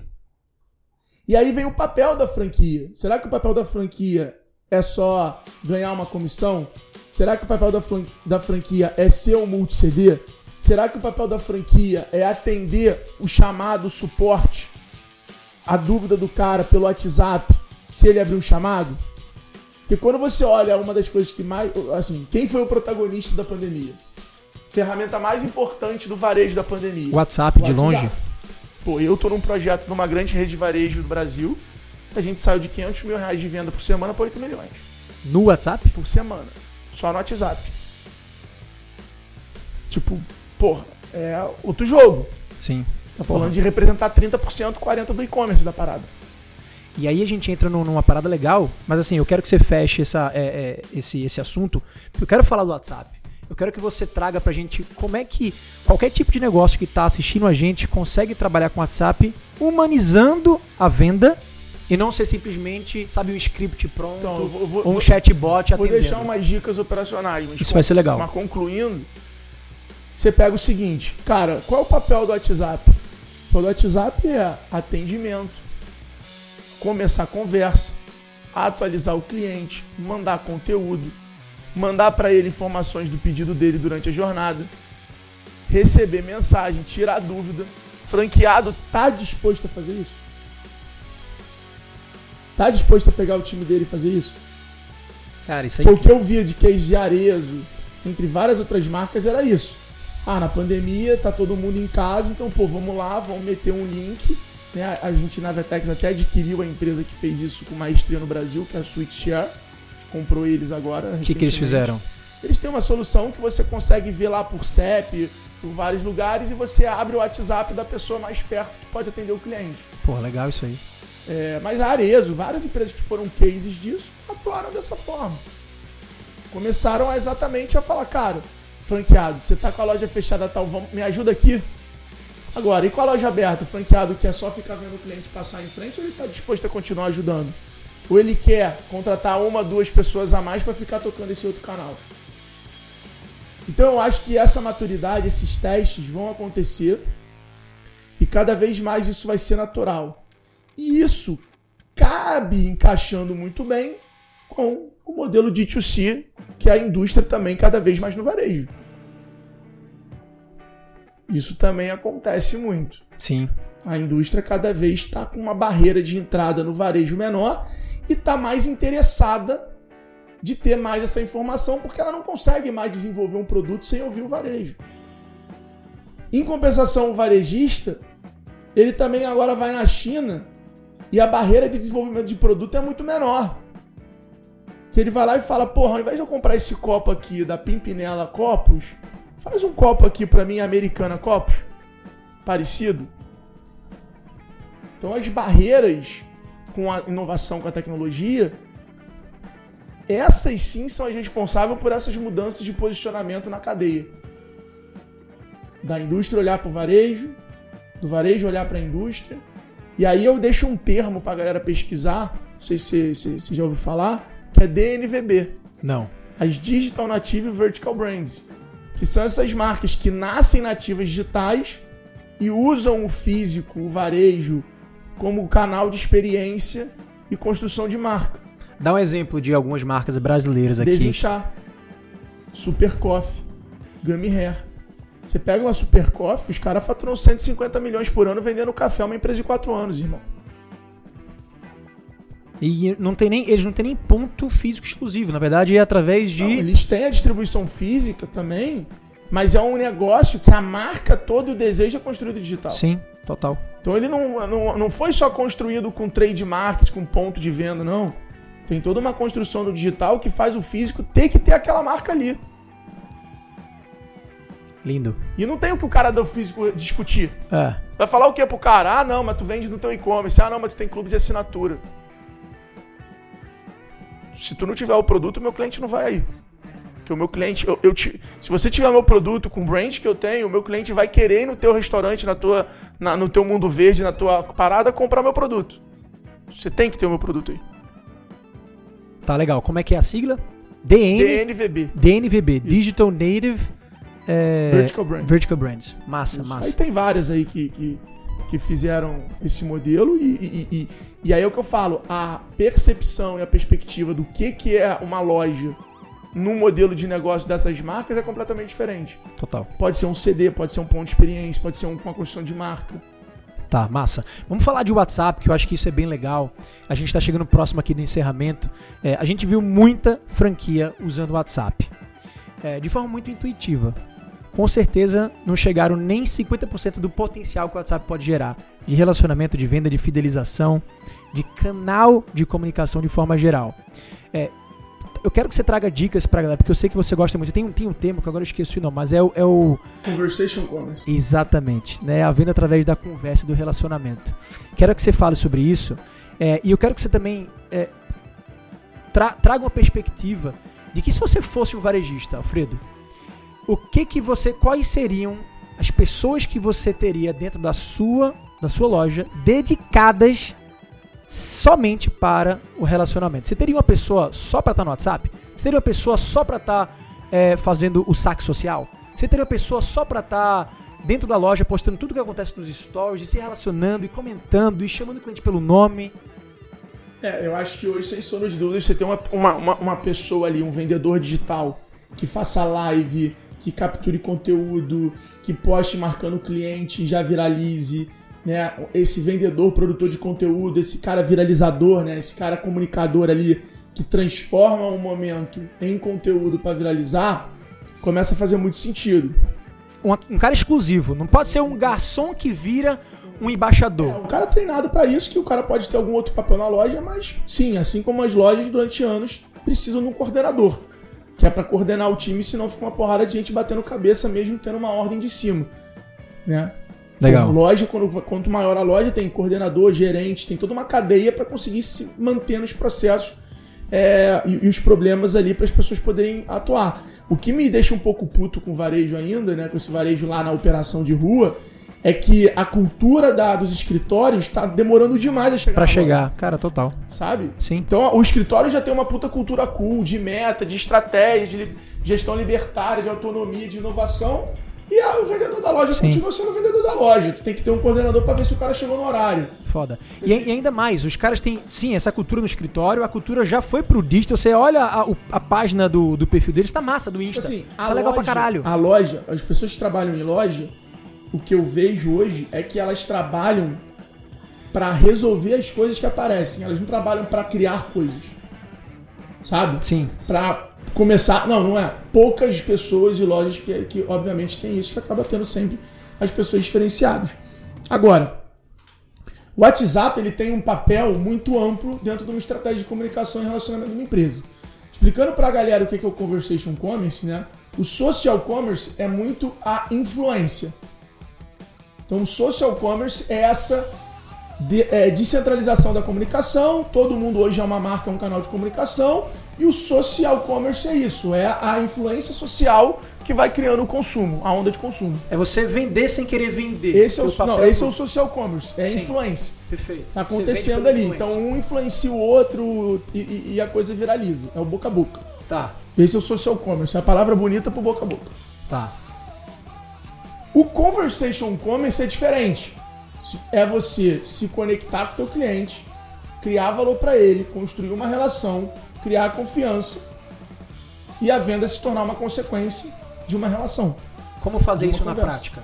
Speaker 2: E aí vem o papel da franquia. Será que o papel da franquia é só ganhar uma comissão? Será que o papel da, fran- da franquia é ser um multi-CD? Será que o papel da franquia é atender o chamado suporte, a dúvida do cara pelo WhatsApp, se ele abrir um chamado? Porque quando você olha uma das coisas que mais. Assim, quem foi o protagonista da pandemia? Ferramenta mais importante do varejo da pandemia.
Speaker 1: WhatsApp de
Speaker 2: WhatsApp.
Speaker 1: longe.
Speaker 2: Pô, eu tô num projeto numa grande rede de varejo do Brasil. A gente saiu de 500 mil reais de venda por semana para 8 milhões
Speaker 1: No WhatsApp?
Speaker 2: por semana. Só no WhatsApp. Tipo, porra, é outro jogo.
Speaker 1: Sim.
Speaker 2: Tá falando de representar 30%, 40% do e-commerce da parada.
Speaker 1: E aí a gente entra num- numa parada legal, mas assim, eu quero que você feche essa, é, é, esse, esse assunto, eu quero falar do WhatsApp. Eu quero que você traga pra gente como é que qualquer tipo de negócio que tá assistindo a gente consegue trabalhar com WhatsApp humanizando a venda e não ser simplesmente, sabe, um script pronto
Speaker 2: Então, vou- vou-
Speaker 1: ou um
Speaker 2: vou-
Speaker 1: chatbot
Speaker 2: Vou
Speaker 1: atendendo.
Speaker 2: deixar umas dicas operacionais.
Speaker 1: Isso vai ser legal.
Speaker 2: Mas concluindo, você pega o seguinte, cara, qual é o papel do WhatsApp? O papel do WhatsApp é atendimento, começar a conversa, atualizar o cliente, mandar conteúdo, mandar para ele informações do pedido dele durante a jornada, receber mensagem, tirar dúvida. Franqueado tá disposto a fazer isso? Tá disposto a pegar o time dele e fazer isso?
Speaker 1: Cara, isso aí.
Speaker 2: Porque o que eu via de case de Arezo, entre várias outras marcas, era isso. Ah, na pandemia tá todo mundo em casa, então, pô, vamos lá, vamos meter um link. Né? A- gente na Vetex até adquiriu a empresa que fez isso com maestria no Brasil, que é a SweetShare. Comprou eles agora.
Speaker 1: O que, que eles fizeram?
Speaker 2: Eles têm uma solução que você consegue ver lá por CEP, por vários lugares, e você abre o WhatsApp da pessoa mais perto que pode atender o cliente.
Speaker 1: Pô, legal isso aí.
Speaker 2: É, mas a Arezo, várias empresas que foram cases disso, atuaram dessa forma. Começaram a exatamente a falar, cara, franqueado, você tá com a loja fechada tal, vamos, me ajuda aqui. Agora, e com a loja aberta, o franqueado quer só ficar vendo o cliente passar em frente ou ele está disposto a continuar ajudando? Ou ele quer contratar uma, duas pessoas a mais para ficar tocando esse outro canal? Então eu acho que essa maturidade, esses testes vão acontecer e cada vez mais isso vai ser natural. E isso cabe encaixando muito bem com o modelo de 2C que a indústria também cada vez mais no varejo. Isso também acontece muito.
Speaker 1: Sim.
Speaker 2: A indústria cada vez está com uma barreira de entrada no varejo menor e está mais interessada de ter mais essa informação porque ela não consegue mais desenvolver um produto sem ouvir o varejo. Em compensação, o varejista, ele também agora vai na China e a barreira de desenvolvimento de produto é muito menor. Que ele vai lá e fala, porra, ao invés de eu comprar esse copo aqui da Pimpinela Copos, faz um copo aqui para mim, Americana Copos, parecido. Então as barreiras com a inovação, com a tecnologia, essas sim são as responsáveis por essas mudanças de posicionamento na cadeia. Da indústria olhar para o varejo, do varejo olhar para a indústria. E aí eu deixo um termo para a galera pesquisar, não sei se você já ouviu falar, que é DNVB.
Speaker 1: Não.
Speaker 2: As Digital Native Vertical Brands. Que são essas marcas que nascem nativas digitais e usam o físico, o varejo, como canal de experiência e construção de marca.
Speaker 1: Dá um exemplo de algumas marcas brasileiras aqui.
Speaker 2: Desinchar, Super Coffee, Gummy Hair. Você pega uma Super Coffee, os caras faturam 150 milhões por ano vendendo café a uma empresa de 4 anos, irmão.
Speaker 1: E não tem nem, eles não têm nem ponto físico exclusivo, na verdade é através de. Não,
Speaker 2: eles têm a distribuição física também, mas é um negócio que a marca toda o desejo é construído digital.
Speaker 1: Sim, total.
Speaker 2: Então ele não, não, não foi só construído com trade market, com ponto de venda, não. Tem toda uma construção no digital que faz o físico ter que ter aquela marca ali.
Speaker 1: Lindo.
Speaker 2: E não tem o que o cara do físico discutir.
Speaker 1: É.
Speaker 2: Vai falar o que pro cara? Ah, não, mas tu vende no teu e-commerce. Ah, não, mas tu tem clube de assinatura. Se tu não tiver o produto, meu cliente não vai aí. Que o meu cliente, eu, eu te, se você tiver meu produto com o brand que eu tenho, o meu cliente vai querer ir no teu restaurante, na tua, na, no teu mundo verde, na tua parada, comprar meu produto. Você tem que ter o meu produto aí.
Speaker 1: Tá legal. Como é que é a sigla? DN,
Speaker 2: DNVB.
Speaker 1: DNVB, Isso. Digital Native é,
Speaker 2: Vertical Brands.
Speaker 1: Vertical Brands. Massa,
Speaker 2: Isso.
Speaker 1: massa.
Speaker 2: Aí tem várias aí que, que, que fizeram esse modelo e, e, e, e, aí é o que eu falo, a percepção e a perspectiva do que, que é uma loja num modelo de negócio dessas marcas é completamente diferente.
Speaker 1: Total.
Speaker 2: Pode ser um CD, pode ser um ponto de experiência, pode ser uma construção de marca.
Speaker 1: Tá, massa. Vamos falar de WhatsApp, que eu acho que isso é bem legal. A gente está chegando próximo aqui do encerramento. É, a gente viu muita franquia usando o WhatsApp. É, de forma muito intuitiva. Com certeza não chegaram nem 50% do potencial que o WhatsApp pode gerar. De relacionamento, de venda, de fidelização, de canal de comunicação de forma geral. É, eu quero que você traga dicas pra galera, porque eu sei que você gosta muito. Tem um, tem um tema que agora eu esqueci o nome, mas é o, é o.
Speaker 2: Conversation Commerce.
Speaker 1: Exatamente. Né? A venda através da conversa e do relacionamento. Quero que você fale sobre isso. É, e eu quero que você também é, tra traga uma perspectiva de que se você fosse um varejista, Alfredo, o que que você. Quais seriam as pessoas que você teria dentro da sua, da sua loja dedicadas somente para o relacionamento. Você teria uma pessoa só para estar tá no WhatsApp? Você teria uma pessoa só para estar tá, é, fazendo o saque social? Você teria uma pessoa só para estar tá dentro da loja postando tudo o que acontece nos stories, e se relacionando e comentando e chamando o cliente pelo nome?
Speaker 2: É, eu acho que hoje, sem sono de dúvidas, você tem uma, uma, uma, uma pessoa ali, um vendedor digital, que faça live, que capture conteúdo, que poste marcando o cliente, já viralize, né, esse vendedor, produtor de conteúdo, esse cara viralizador, né, esse cara comunicador ali que transforma um momento em conteúdo para viralizar, começa a fazer muito sentido.
Speaker 1: Um, um, cara exclusivo, não pode ser um garçom que vira um embaixador. É,
Speaker 2: um cara treinado para isso, que o cara pode ter algum outro papel na loja, mas sim, assim como as lojas durante anos precisam de um coordenador, que é para coordenar o time, senão fica uma porrada de gente batendo cabeça mesmo tendo uma ordem de cima, né?
Speaker 1: Legal.
Speaker 2: Loja, quando, quanto maior a loja, tem coordenador, gerente, tem toda uma cadeia para conseguir se manter nos processos é, e, e, os problemas ali para as pessoas poderem atuar. O que me deixa um pouco puto com o varejo ainda, né? Com esse varejo lá na operação de rua, é que a cultura da, dos escritórios está demorando demais a chegar.
Speaker 1: Para chegar, cara, total.
Speaker 2: Sabe?
Speaker 1: Sim.
Speaker 2: Então o escritório já tem uma puta cultura cool, de meta, de estratégia, de gestão libertária, de autonomia, de inovação. E ah, o vendedor da loja Sim. continua sendo o vendedor da loja. Tu tem que ter um coordenador para ver se o cara chegou no horário.
Speaker 1: Foda. E, e, ainda mais, os caras têm, sim, essa cultura no escritório, a cultura já foi pro digital. Você olha a, a página do, do perfil deles, tá massa do Insta. Tipo assim, tá legal pra caralho.
Speaker 2: A loja, as pessoas que trabalham em loja, o que eu vejo hoje é que elas trabalham para resolver as coisas que aparecem. Elas não trabalham para criar coisas. Sabe?
Speaker 1: Sim.
Speaker 2: Pra começar. Não, não é. Poucas pessoas e lojas que, que obviamente tem isso, que acaba tendo sempre as pessoas diferenciadas. Agora, o WhatsApp ele tem um papel muito amplo dentro de uma estratégia de comunicação e relacionamento de uma empresa. Explicando para a galera o que é o Conversation Commerce, né? O social commerce é muito a influência. Então, o social commerce é essa de, é, descentralização da comunicação. Todo mundo hoje é uma marca, é um canal de comunicação. E o social commerce é isso, é a influência social que vai criando o consumo, a onda de consumo.
Speaker 1: É você vender sem querer vender.
Speaker 2: Esse é o, não, esse é o social commerce, é a influência.
Speaker 1: Perfeito.
Speaker 2: Tá acontecendo ali. Então um influencia o outro e, e, a coisa viraliza. É o boca a boca.
Speaker 1: Tá.
Speaker 2: Esse é o social commerce, é a palavra bonita pro boca a boca.
Speaker 1: Tá.
Speaker 2: O conversation commerce é diferente. É você se conectar com o teu cliente, criar valor para ele, construir uma relação criar confiança e a venda se tornar uma consequência de uma relação.
Speaker 1: Como fazer isso conversa. na prática?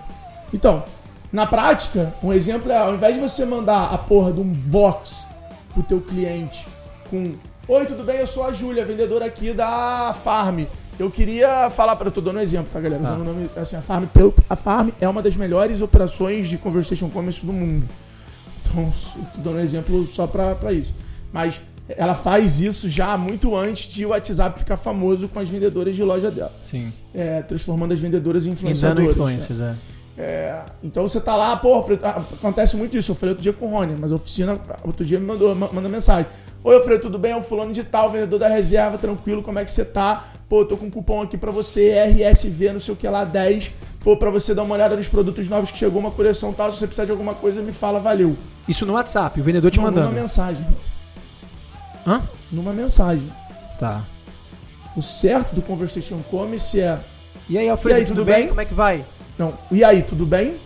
Speaker 2: Então, na prática, um exemplo é ao invés de você mandar a porra de um box pro teu cliente com Oi, tudo bem? Eu sou a Júlia, vendedora aqui da Farm. Eu queria falar para. Eu tô dando um exemplo, tá, galera? Usando o nome. Assim, a Farm, a Farm é uma das melhores operações de conversation commerce do mundo. Então, tô dando um exemplo só para isso. Mas ela faz isso já muito antes de o WhatsApp ficar famoso com as vendedoras de loja dela.
Speaker 1: Sim.
Speaker 2: É, transformando as vendedoras em influenciadoras.
Speaker 1: E dando influências, é.
Speaker 2: É. Então você tá lá, pô, Alfredo, ah, acontece muito isso. Eu falei outro dia com o Rony, mas a oficina, outro dia me mandou manda mensagem. Oi, Alfredo, tudo bem? É o fulano de tal, vendedor da reserva, tranquilo, como é que você tá? Pô, tô com um cupom aqui para você, RSV, não sei o que lá, 10. Pô, pra você dar uma olhada nos produtos novos que chegou, uma coleção tal. Se você precisar de alguma coisa, me fala, valeu.
Speaker 1: Isso no WhatsApp, o vendedor te não, mandando.
Speaker 2: Uma mensagem.
Speaker 1: Hã?
Speaker 2: Numa mensagem.
Speaker 1: Tá.
Speaker 2: O certo do Conversation Commerce é.
Speaker 1: E aí, Alfredo, e aí, tudo, tudo bem? bem? Como é que vai?
Speaker 2: Não. E aí, tudo bem?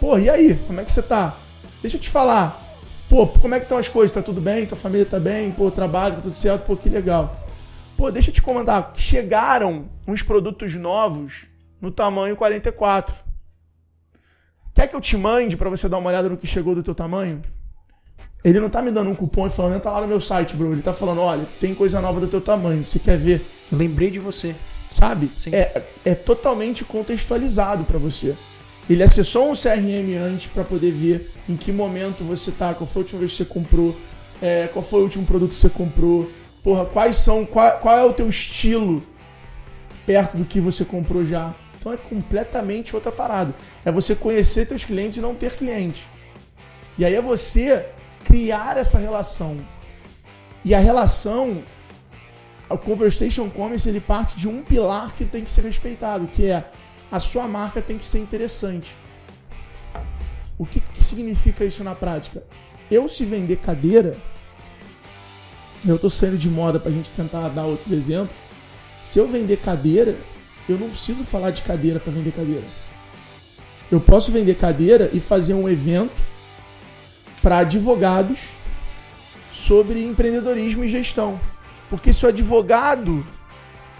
Speaker 2: Pô, e aí? Como é que você tá? Deixa eu te falar. Pô, como é que estão as coisas? Tá tudo bem? Tua família tá bem? Pô, trabalho, tá tudo certo? Pô, que legal. Pô, deixa eu te comentar. Chegaram uns produtos novos no tamanho 44. Quer que eu te mande para você dar uma olhada no que chegou do teu tamanho? Ele não tá me dando um cupom e falando, entra lá no meu site, bro. Ele tá falando, olha, tem coisa nova do teu tamanho, você quer ver?
Speaker 1: lembrei de você.
Speaker 2: Sabe? É, é totalmente contextualizado para você. Ele acessou um CRM antes para poder ver em que momento você tá, qual foi a última vez que você comprou, é, qual foi o último produto que você comprou, porra, quais são, qual, qual é o teu estilo perto do que você comprou já. Então é completamente outra parada. É você conhecer teus clientes e não ter cliente. E aí é você criar essa relação. E a relação, o conversation commerce, ele parte de um pilar que tem que ser respeitado, que é a sua marca tem que ser interessante. O que, que significa isso na prática? Eu se vender cadeira, eu estou saindo de moda para a gente tentar dar outros exemplos. Se eu vender cadeira, eu não preciso falar de cadeira para vender cadeira. Eu posso vender cadeira e fazer um evento para advogados sobre empreendedorismo e gestão. Porque se o advogado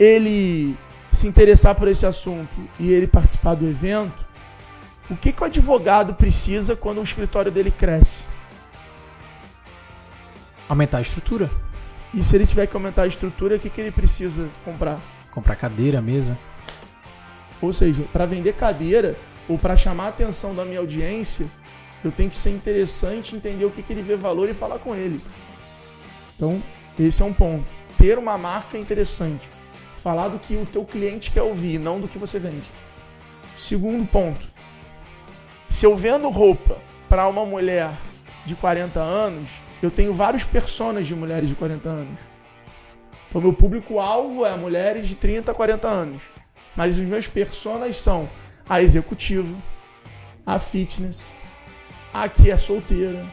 Speaker 2: ele se interessar por esse assunto e ele participar do evento, o que, que o advogado precisa quando o escritório dele cresce?
Speaker 1: Aumentar a estrutura.
Speaker 2: E se ele tiver que aumentar a estrutura, o que, que ele precisa comprar?
Speaker 1: Comprar cadeira, mesa.
Speaker 2: Ou seja, para vender cadeira ou para chamar a atenção da minha audiência, eu tenho que ser interessante, entender o que, que ele vê valor e falar com ele. Então, esse é um ponto. Ter uma marca interessante. Falar do que o teu cliente quer ouvir, não do que você vende. Segundo ponto. Se eu vendo roupa para uma mulher de 40 anos, eu tenho vários personas de mulheres de 40 anos. Então, meu público-alvo é mulheres de 30 a 40 anos. Mas os meus personas são a executiva, a fitness, a que é solteira,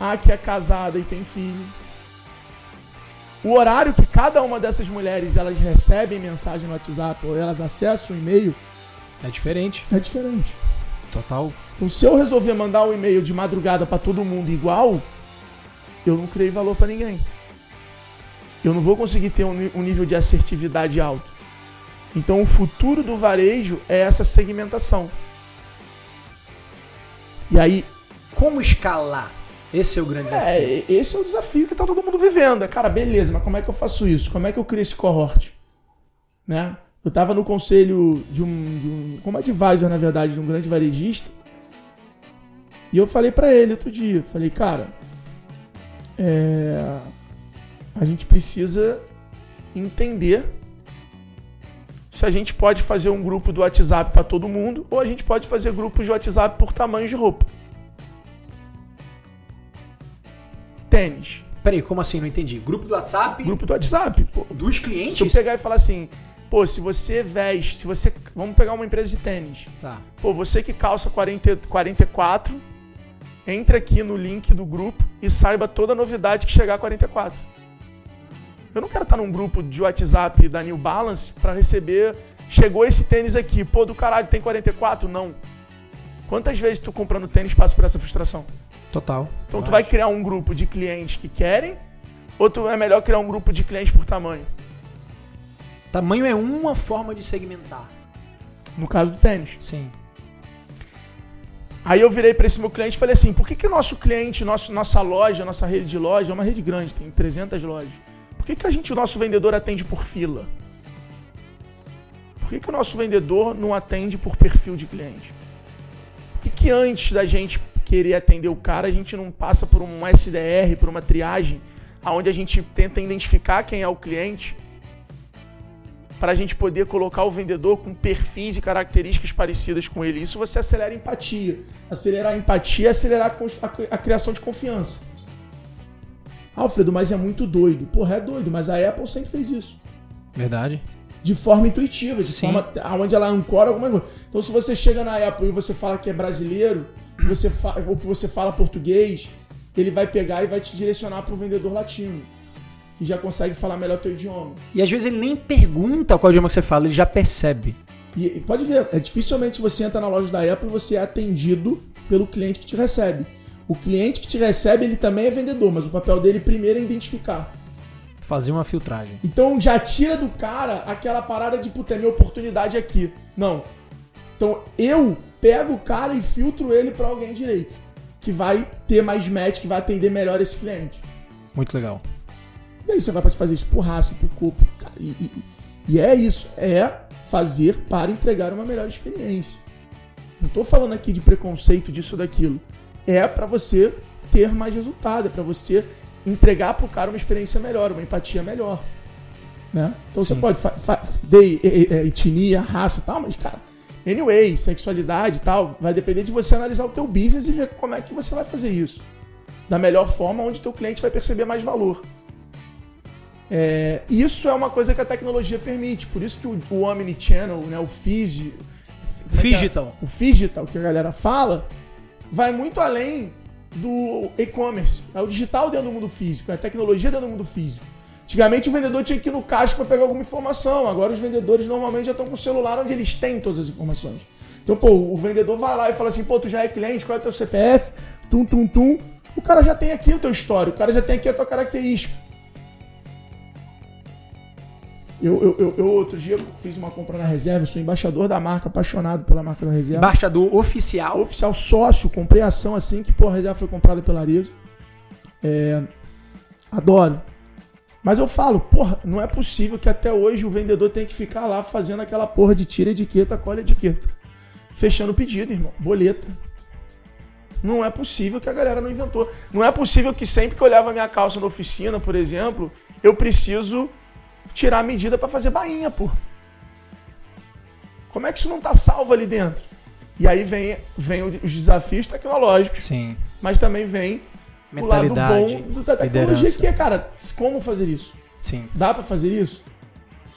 Speaker 2: a que é casada e tem filho. O horário que cada uma dessas mulheres elas recebem mensagem no WhatsApp ou elas acessam o e-mail
Speaker 1: É diferente.
Speaker 2: é diferente.
Speaker 1: Total.
Speaker 2: Então, se eu resolver mandar um e-mail de madrugada para todo mundo igual, eu não criei valor para ninguém. Eu não vou conseguir ter um um nível de assertividade alto. Então, o futuro do varejo é essa segmentação. E aí,
Speaker 1: Como escalar? Esse é o grande desafio.
Speaker 2: é, esse é o desafio que tá todo mundo vivendo. É, Cara, beleza, mas como é que eu faço isso? Como é que eu crio esse cohort? Né? Eu tava no conselho de um, de um como advisor, na verdade, de um grande varejista. E eu falei pra ele outro dia, falei, cara, é, a gente precisa entender se a gente pode fazer um grupo do WhatsApp pra todo mundo ou a gente pode fazer grupos de WhatsApp por tamanho de roupa. Tênis.
Speaker 1: Peraí, como assim? Não entendi. Grupo do WhatsApp
Speaker 2: Grupo do WhatsApp. Pô.
Speaker 1: dos clientes?
Speaker 2: Se eu pegar e falar assim, pô, se você veste, se você. Vamos pegar uma empresa de tênis.
Speaker 1: Tá.
Speaker 2: Pô, você que calça 40, 44, entre aqui no link do grupo e saiba toda a novidade que chegar a 44. Eu não quero estar num grupo de WhatsApp da New Balance para receber. Chegou esse tênis aqui, pô, do caralho, tem 44? Não. Quantas vezes tu comprando tênis passa por essa frustração?
Speaker 1: Total.
Speaker 2: Então tu vai criar um grupo de clientes que querem, ou tu é melhor criar um grupo de clientes por tamanho?
Speaker 1: Tamanho é uma forma de segmentar.
Speaker 2: No caso do tênis.
Speaker 1: Sim.
Speaker 2: Aí eu virei para esse meu cliente e falei assim: por que, que nosso cliente, nosso, nossa loja, nossa rede de loja, é uma rede grande, tem 300 lojas. Por que, que a gente, o nosso vendedor atende por fila? Por que, que o nosso vendedor não atende por perfil de cliente? Por que, que antes da gente querer atender o cara, a gente não passa por um SDR, por uma triagem, aonde a gente tenta identificar quem é o cliente, para a gente poder colocar o vendedor com perfis e características parecidas com ele. Isso você acelera a empatia. Acelerar a empatia é acelerar a criação de confiança. Alfredo, mas é muito doido. Porra, é doido, mas a Apple sempre fez isso.
Speaker 1: Verdade.
Speaker 2: De forma intuitiva, de
Speaker 1: Sim.
Speaker 2: forma onde ela ancora alguma coisa. Então, se você chega na Apple e você fala que é brasileiro, você fa- ou que você fala português, ele vai pegar e vai te direcionar para um vendedor latino, que já consegue falar melhor teu idioma.
Speaker 1: E às vezes ele nem pergunta qual idioma que você fala, ele já percebe.
Speaker 2: E, e pode ver, é dificilmente você entra na loja da Apple e você é atendido pelo cliente que te recebe. O cliente que te recebe, ele também é vendedor, mas o papel dele primeiro é identificar.
Speaker 1: Fazer uma filtragem.
Speaker 2: Então já tira do cara aquela parada de, puta, é minha oportunidade aqui. Não. Então eu pego o cara e filtro ele pra alguém direito. Que vai ter mais match, que vai atender melhor esse cliente.
Speaker 1: Muito legal.
Speaker 2: E aí você vai pode fazer isso por raça, por corpo. cara, E, e- e é isso. É fazer para entregar uma melhor experiência. Não tô falando aqui de preconceito disso ou daquilo. É para você ter mais resultado, é para você entregar pro cara uma experiência melhor, uma empatia melhor. Né? Então você
Speaker 1: Sim.
Speaker 2: pode fa- fa- etnia, raça e tal, mas cara, anyway, sexualidade e tal, vai depender de você analisar o teu business e ver como é que você vai fazer isso. Da melhor forma, onde teu cliente vai perceber mais valor. É, isso é uma coisa que a tecnologia permite. Por isso que o, o Omnichannel, né, o Fiji, como é é?
Speaker 1: Digital.
Speaker 2: o digital que a galera fala, vai muito além do e-commerce. É o digital dentro do mundo físico, é a tecnologia dentro do mundo físico. Antigamente o vendedor tinha que ir no caixa para pegar alguma informação. Agora os vendedores normalmente já estão com o celular onde eles têm todas as informações. Então, pô, o vendedor vai lá e fala assim, pô, tu já é cliente, qual é o teu CPF? Tum, tum, tum. O cara já tem aqui o teu histórico, o cara já tem aqui a tua característica. Eu, eu, eu, eu outro dia fiz uma compra na reserva, sou embaixador da marca, apaixonado pela marca da reserva.
Speaker 1: Embaixador oficial.
Speaker 2: Oficial sócio, comprei a ação assim que pô, a reserva foi comprada pela Arizo. É, adoro. Mas eu falo, porra, não é possível que até hoje o vendedor tenha que ficar lá fazendo aquela porra de tira etiqueta, colhe etiqueta. Fechando o pedido, irmão. Boleta. Não é possível que a galera não inventou. Não é possível que sempre que eu levo a minha calça na oficina, por exemplo, eu preciso tirar a medida pra fazer bainha, pô. Como é que isso não tá salvo ali dentro? E aí vem, vem os desafios tecnológicos,
Speaker 1: Sim.
Speaker 2: mas também vem o lado
Speaker 1: Mentalidade.
Speaker 2: bom da tecnologia,
Speaker 1: liderança.
Speaker 2: que é, cara, como fazer isso?
Speaker 1: Sim.
Speaker 2: Dá pra fazer isso?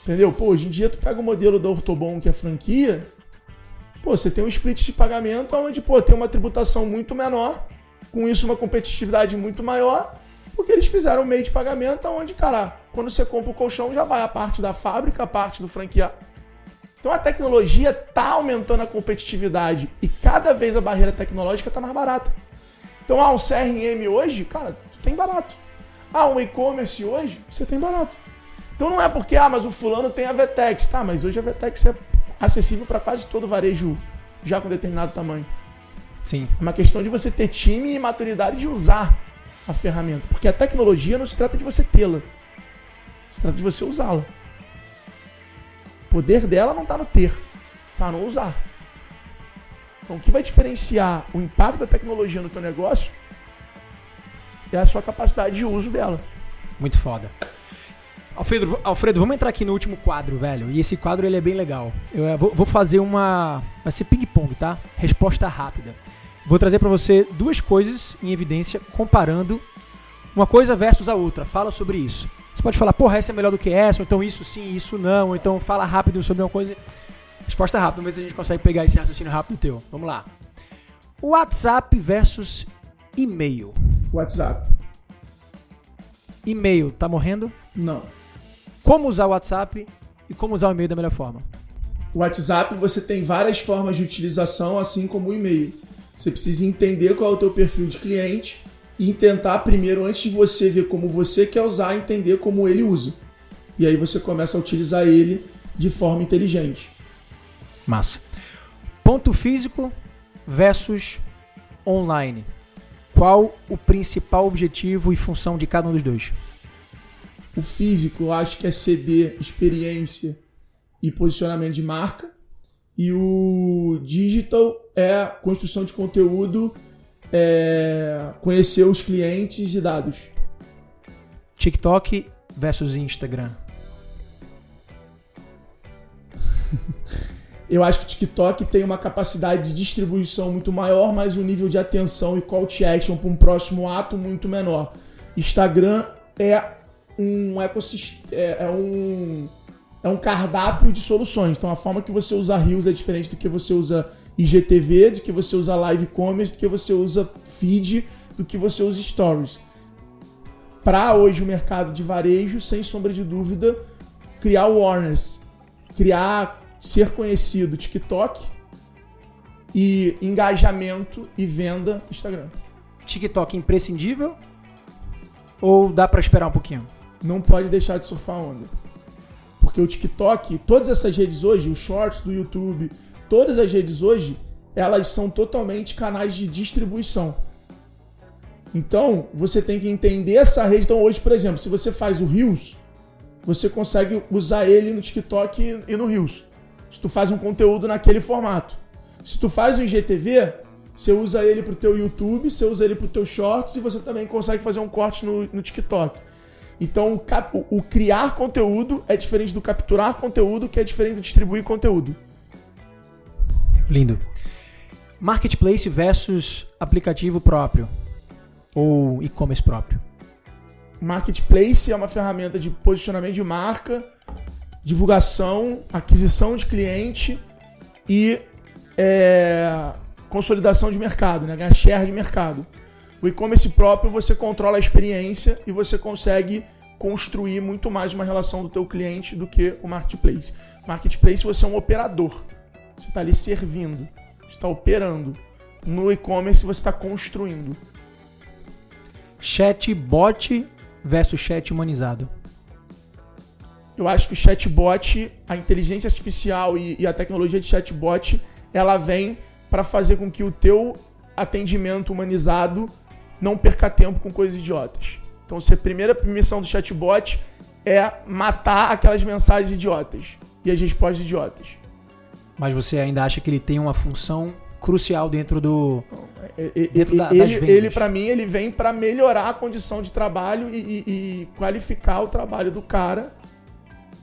Speaker 2: Entendeu? Pô, hoje em dia tu pega o modelo da Ortobon, que é franquia, pô, você tem um split de pagamento onde, pô, tem uma tributação muito menor, com isso uma competitividade muito maior, porque eles fizeram um meio de pagamento onde, cara, quando você compra o colchão já vai a parte da fábrica, a parte do franqueado. Então a tecnologia tá aumentando a competitividade e cada vez a barreira tecnológica tá mais barata. Então, ah, um CRM hoje, cara, tu tem barato. Ah, um e-commerce hoje, você tem barato. Então não é porque, ah, mas o fulano tem a Vetex. Tá, mas hoje a Vetex é acessível para quase todo varejo já com determinado tamanho.
Speaker 1: Sim.
Speaker 2: É uma questão de você ter time e maturidade de usar a ferramenta. Porque a tecnologia não se trata de você tê-la. Se trata de você usá-la. O poder dela não está no ter, está no usar. Então o que vai diferenciar o impacto da tecnologia no teu negócio é a sua capacidade de uso dela.
Speaker 1: Muito foda. Alfredo, Alfredo, vamos entrar aqui no último quadro, velho. E esse quadro ele é bem legal. Eu eh, vou, vou fazer uma. Vai ser ping-pong, tá? Resposta rápida. Vou trazer pra você duas coisas em evidência, comparando uma coisa versus a outra. Fala sobre isso. Você pode falar, porra, essa é melhor do que essa, ou então isso sim, isso não, ou então fala rápido sobre uma coisa. Resposta rápida, vamos ver se a gente consegue pegar esse raciocínio rápido teu. Vamos lá. WhatsApp versus e-mail.
Speaker 2: WhatsApp.
Speaker 1: E-mail, tá morrendo?
Speaker 2: Não.
Speaker 1: Como usar o WhatsApp e como usar o e-mail da melhor forma.
Speaker 2: O WhatsApp você tem várias formas de utilização, assim como o e-mail. Você precisa entender qual é o teu perfil de cliente e tentar primeiro, antes de você ver como você quer usar, entender como ele usa. E aí você começa a utilizar ele de forma inteligente.
Speaker 1: Massa. Ponto físico versus online. Qual o principal objetivo e função de cada um dos dois?
Speaker 2: O físico, eu acho que é ceder experiência e posicionamento de marca. E o digital é construção de conteúdo, é conhecer os clientes e dados.
Speaker 1: TikTok versus Instagram.
Speaker 2: Eu acho que o TikTok tem uma capacidade de distribuição muito maior, mas um nível de atenção e call to action para um próximo ato muito menor. Instagram é um ecossistema, é, é um é um cardápio de soluções. Então a forma que você usa Reels é diferente do que você usa IGTV, do que você usa Live Commerce, do que você usa Feed, do que você usa Stories. Para hoje o mercado de varejo, sem sombra de dúvida, criar awareness, criar ser conhecido TikTok e engajamento e venda Instagram.
Speaker 1: TikTok imprescindível ou dá pra esperar um pouquinho?
Speaker 2: Não pode deixar de surfar a onda. Porque o TikTok, todas essas redes hoje, os shorts do YouTube, todas as redes hoje, elas são totalmente canais de distribuição. Então, você tem que entender essa rede. Então, hoje, por exemplo, se você faz o Reels, você consegue usar ele no TikTok e no Reels. Se tu faz um conteúdo naquele formato. Se tu faz um IGTV, você usa ele pro teu YouTube, você usa ele pro teu Shorts e você também consegue fazer um corte no, no TikTok. Então, o, cap- o- o criar conteúdo é diferente do capturar conteúdo, que é diferente do distribuir conteúdo.
Speaker 1: Lindo. Marketplace versus aplicativo próprio ou e-commerce próprio.
Speaker 2: Marketplace é uma ferramenta de posicionamento de marca, divulgação, aquisição de cliente e é, consolidação de mercado, né? ganhar share de mercado. O e-commerce próprio você controla a experiência e você consegue construir muito mais uma relação do teu cliente do que o marketplace. Marketplace você é um operador. Você está ali servindo, está operando. No e-commerce você está construindo.
Speaker 1: Chatbot versus chat humanizado.
Speaker 2: Eu acho que o chatbot, a inteligência artificial e, e a tecnologia de chatbot, ela vem para fazer com que o teu atendimento humanizado não perca tempo com coisas idiotas. Então, se a primeira missão do chatbot é matar aquelas mensagens idiotas e as respostas idiotas.
Speaker 1: Mas você ainda acha que ele tem uma função crucial dentro do.
Speaker 2: E- e-
Speaker 1: Dentro da- das
Speaker 2: ele, ele para mim, ele vem para melhorar a condição de trabalho e, e- e qualificar o trabalho do cara,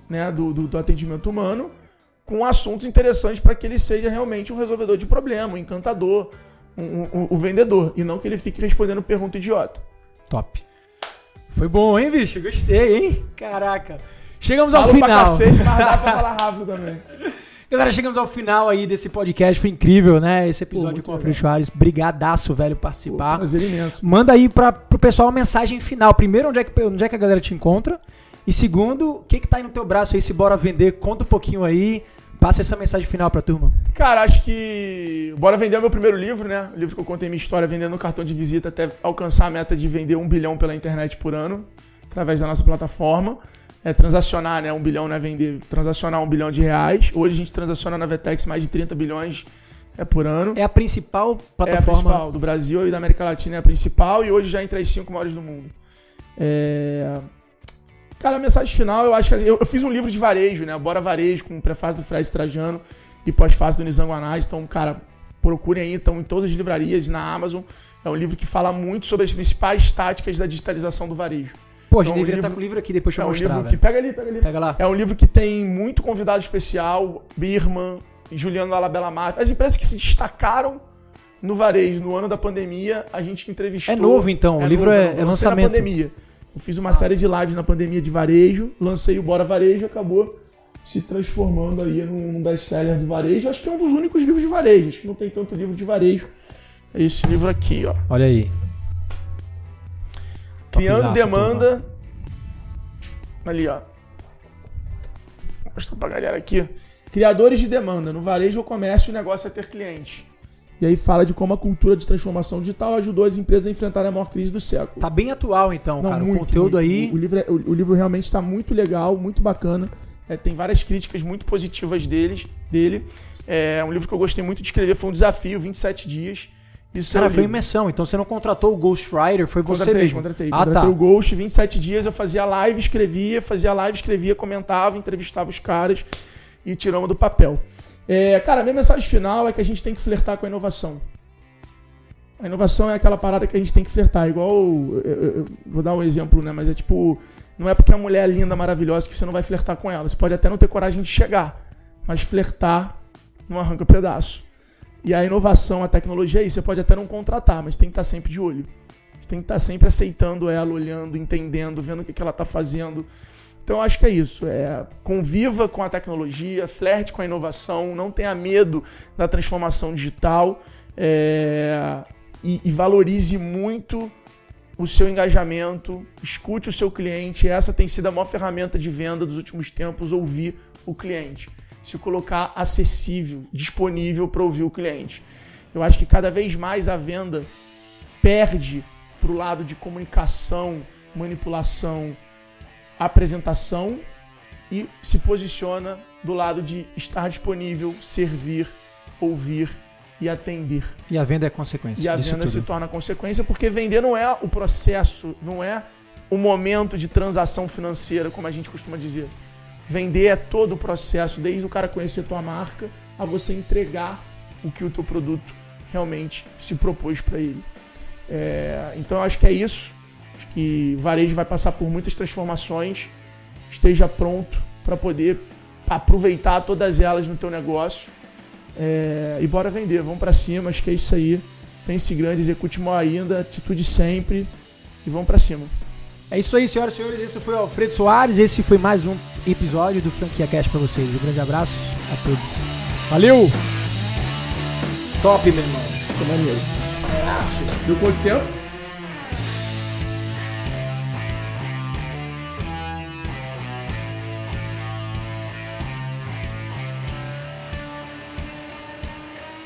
Speaker 2: né, do, do- do atendimento humano, com assuntos interessantes para que ele seja realmente um resolvedor de problema, um encantador, um, um, um vendedor, e não que ele fique respondendo pergunta idiota.
Speaker 1: Top. Foi bom, hein, bicho? Gostei, hein? Caraca. Chegamos ao final.
Speaker 2: pra cacete, mas dá pra falar rápido também.
Speaker 1: Galera, chegamos ao final aí desse podcast. Foi incrível, né? Esse episódio
Speaker 2: muito
Speaker 1: com o. Alfredo Soares. Brigadaço, velho,
Speaker 2: Pô,
Speaker 1: participar.
Speaker 2: prazer imenso.
Speaker 1: Manda aí pra, pro pessoal uma mensagem final. Primeiro, onde é, que, onde é que a galera te encontra? E segundo, o que que tá aí no teu braço aí? Se bora vender, conta um pouquinho aí. Passa essa mensagem final pra turma.
Speaker 2: Cara, acho que. Bora vender o meu primeiro livro, né? O livro que eu contei minha história vendendo cartão de visita até alcançar a meta de vender um bilhão pela internet por ano, através da nossa plataforma. É transacionar, né? Um bilhão não é vender, transacionar um bilhão de reais. Hoje a gente transaciona na Vetex mais de 30 bilhões é, por ano.
Speaker 1: É a principal
Speaker 2: É a
Speaker 1: plataforma.
Speaker 2: principal, do Brasil e da América Latina é a principal e hoje já entre as cinco maiores do mundo. É... Cara, a mensagem final, eu acho que eu, eu fiz um livro de varejo, né? Bora Varejo, com prefácio do Fred Trajano e pós-fácio do Anais. Então, cara, procurem aí, estão em todas as livrarias, na Amazon. É um livro que fala muito sobre as principais táticas da digitalização do varejo.
Speaker 1: Pô, a gente
Speaker 2: É um
Speaker 1: deveria
Speaker 2: livro-
Speaker 1: estar com o livro aqui depois pra
Speaker 2: É um
Speaker 1: mostrar,
Speaker 2: livro que. Pega ali, pega ali.
Speaker 1: Pega lá.
Speaker 2: É um livro que tem muito convidado especial, Birman, Juliano Alabella Mafia. As empresas que se destacaram no varejo no ano da pandemia, a gente entrevistou.
Speaker 1: É novo, então, o livro é- é
Speaker 2: Eu lancei
Speaker 1: lançamento.
Speaker 2: na pandemia. Eu fiz uma série de lives na pandemia de varejo, lancei o Bora Varejo, acabou se transformando aí num best-seller de varejo. Acho que é um dos únicos livros de varejo, acho que não tem tanto livro de varejo. É esse livro aqui, ó.
Speaker 1: Olha aí.
Speaker 2: Criando demanda. Ali, ó. Vou mostrar pra galera aqui. Criadores de demanda. No varejo ou comércio, o negócio é ter clientes. E aí fala de como a cultura de transformação digital ajudou as empresas a enfrentar a maior crise do século.
Speaker 1: Tá bem atual, então, cara. o conteúdo
Speaker 2: muito.
Speaker 1: aí.
Speaker 2: O, o livro, é- o, o livro realmente está muito legal, muito bacana. É, tem várias críticas muito positivas deles, dele. É um livro que eu gostei muito de escrever. Foi um desafio, 27 dias. Isso
Speaker 1: Cara,
Speaker 2: é o
Speaker 1: foi imersão. Então você não contratou o Ghostwriter, foi você
Speaker 2: Contratei,
Speaker 1: mesmo.
Speaker 2: contratei.
Speaker 1: Ah,
Speaker 2: contratei
Speaker 1: tá.
Speaker 2: o Ghost, 27 dias eu fazia live, escrevia, fazia live, escrevia, comentava, entrevistava os caras e tiramos do papel. É, cara, minha mensagem final é que a gente tem que flertar com a inovação. A inovação é aquela parada que a gente tem que flertar. Igual. eu- eu- eu vou dar um exemplo, né? Mas é tipo. Não é porque a mulher é linda, maravilhosa, que você não vai flertar com ela. Você pode até não ter coragem de chegar. Mas flertar não arranca pedaço. E a inovação, a tecnologia é isso. Você pode até não contratar, mas tem que estar sempre de olho. Tem que estar sempre aceitando ela, olhando, entendendo, vendo o que, que ela está fazendo. Então eu acho que é isso. É, conviva com a tecnologia, flerte com a inovação, não tenha medo da transformação digital é, e, e valorize muito o seu engajamento, escute o seu cliente. Essa tem sido a maior ferramenta de venda dos últimos tempos, ouvir o cliente. Se colocar acessível, disponível para ouvir o cliente. Eu acho que cada vez mais a venda perde para o lado de comunicação, manipulação, apresentação e se posiciona do lado de estar disponível, servir, ouvir e atender.
Speaker 1: E a venda é consequência.
Speaker 2: E a venda se
Speaker 1: tudo.
Speaker 2: torna consequência, porque vender não é o processo, não é o momento de transação financeira, como a gente costuma dizer. Vender é todo o processo, desde o cara conhecer tua marca a você entregar o que o teu produto realmente se propôs para ele. É, então eu acho que é isso. Acho que o varejo vai passar por muitas transformações. Esteja pronto para poder aproveitar todas elas no teu negócio. É, e bora vender, vamos para cima, acho que é isso aí. Pense grande, execute mal ainda, atitude sempre e vamos para cima.
Speaker 1: É isso aí, senhoras e senhores. Esse foi o Alfredo Soares. Esse foi mais um episódio do Franquia Cast pra vocês. Um grande abraço a todos. Valeu! Top, meu irmão.
Speaker 2: Ficou maneiro. Deu quanto tempo?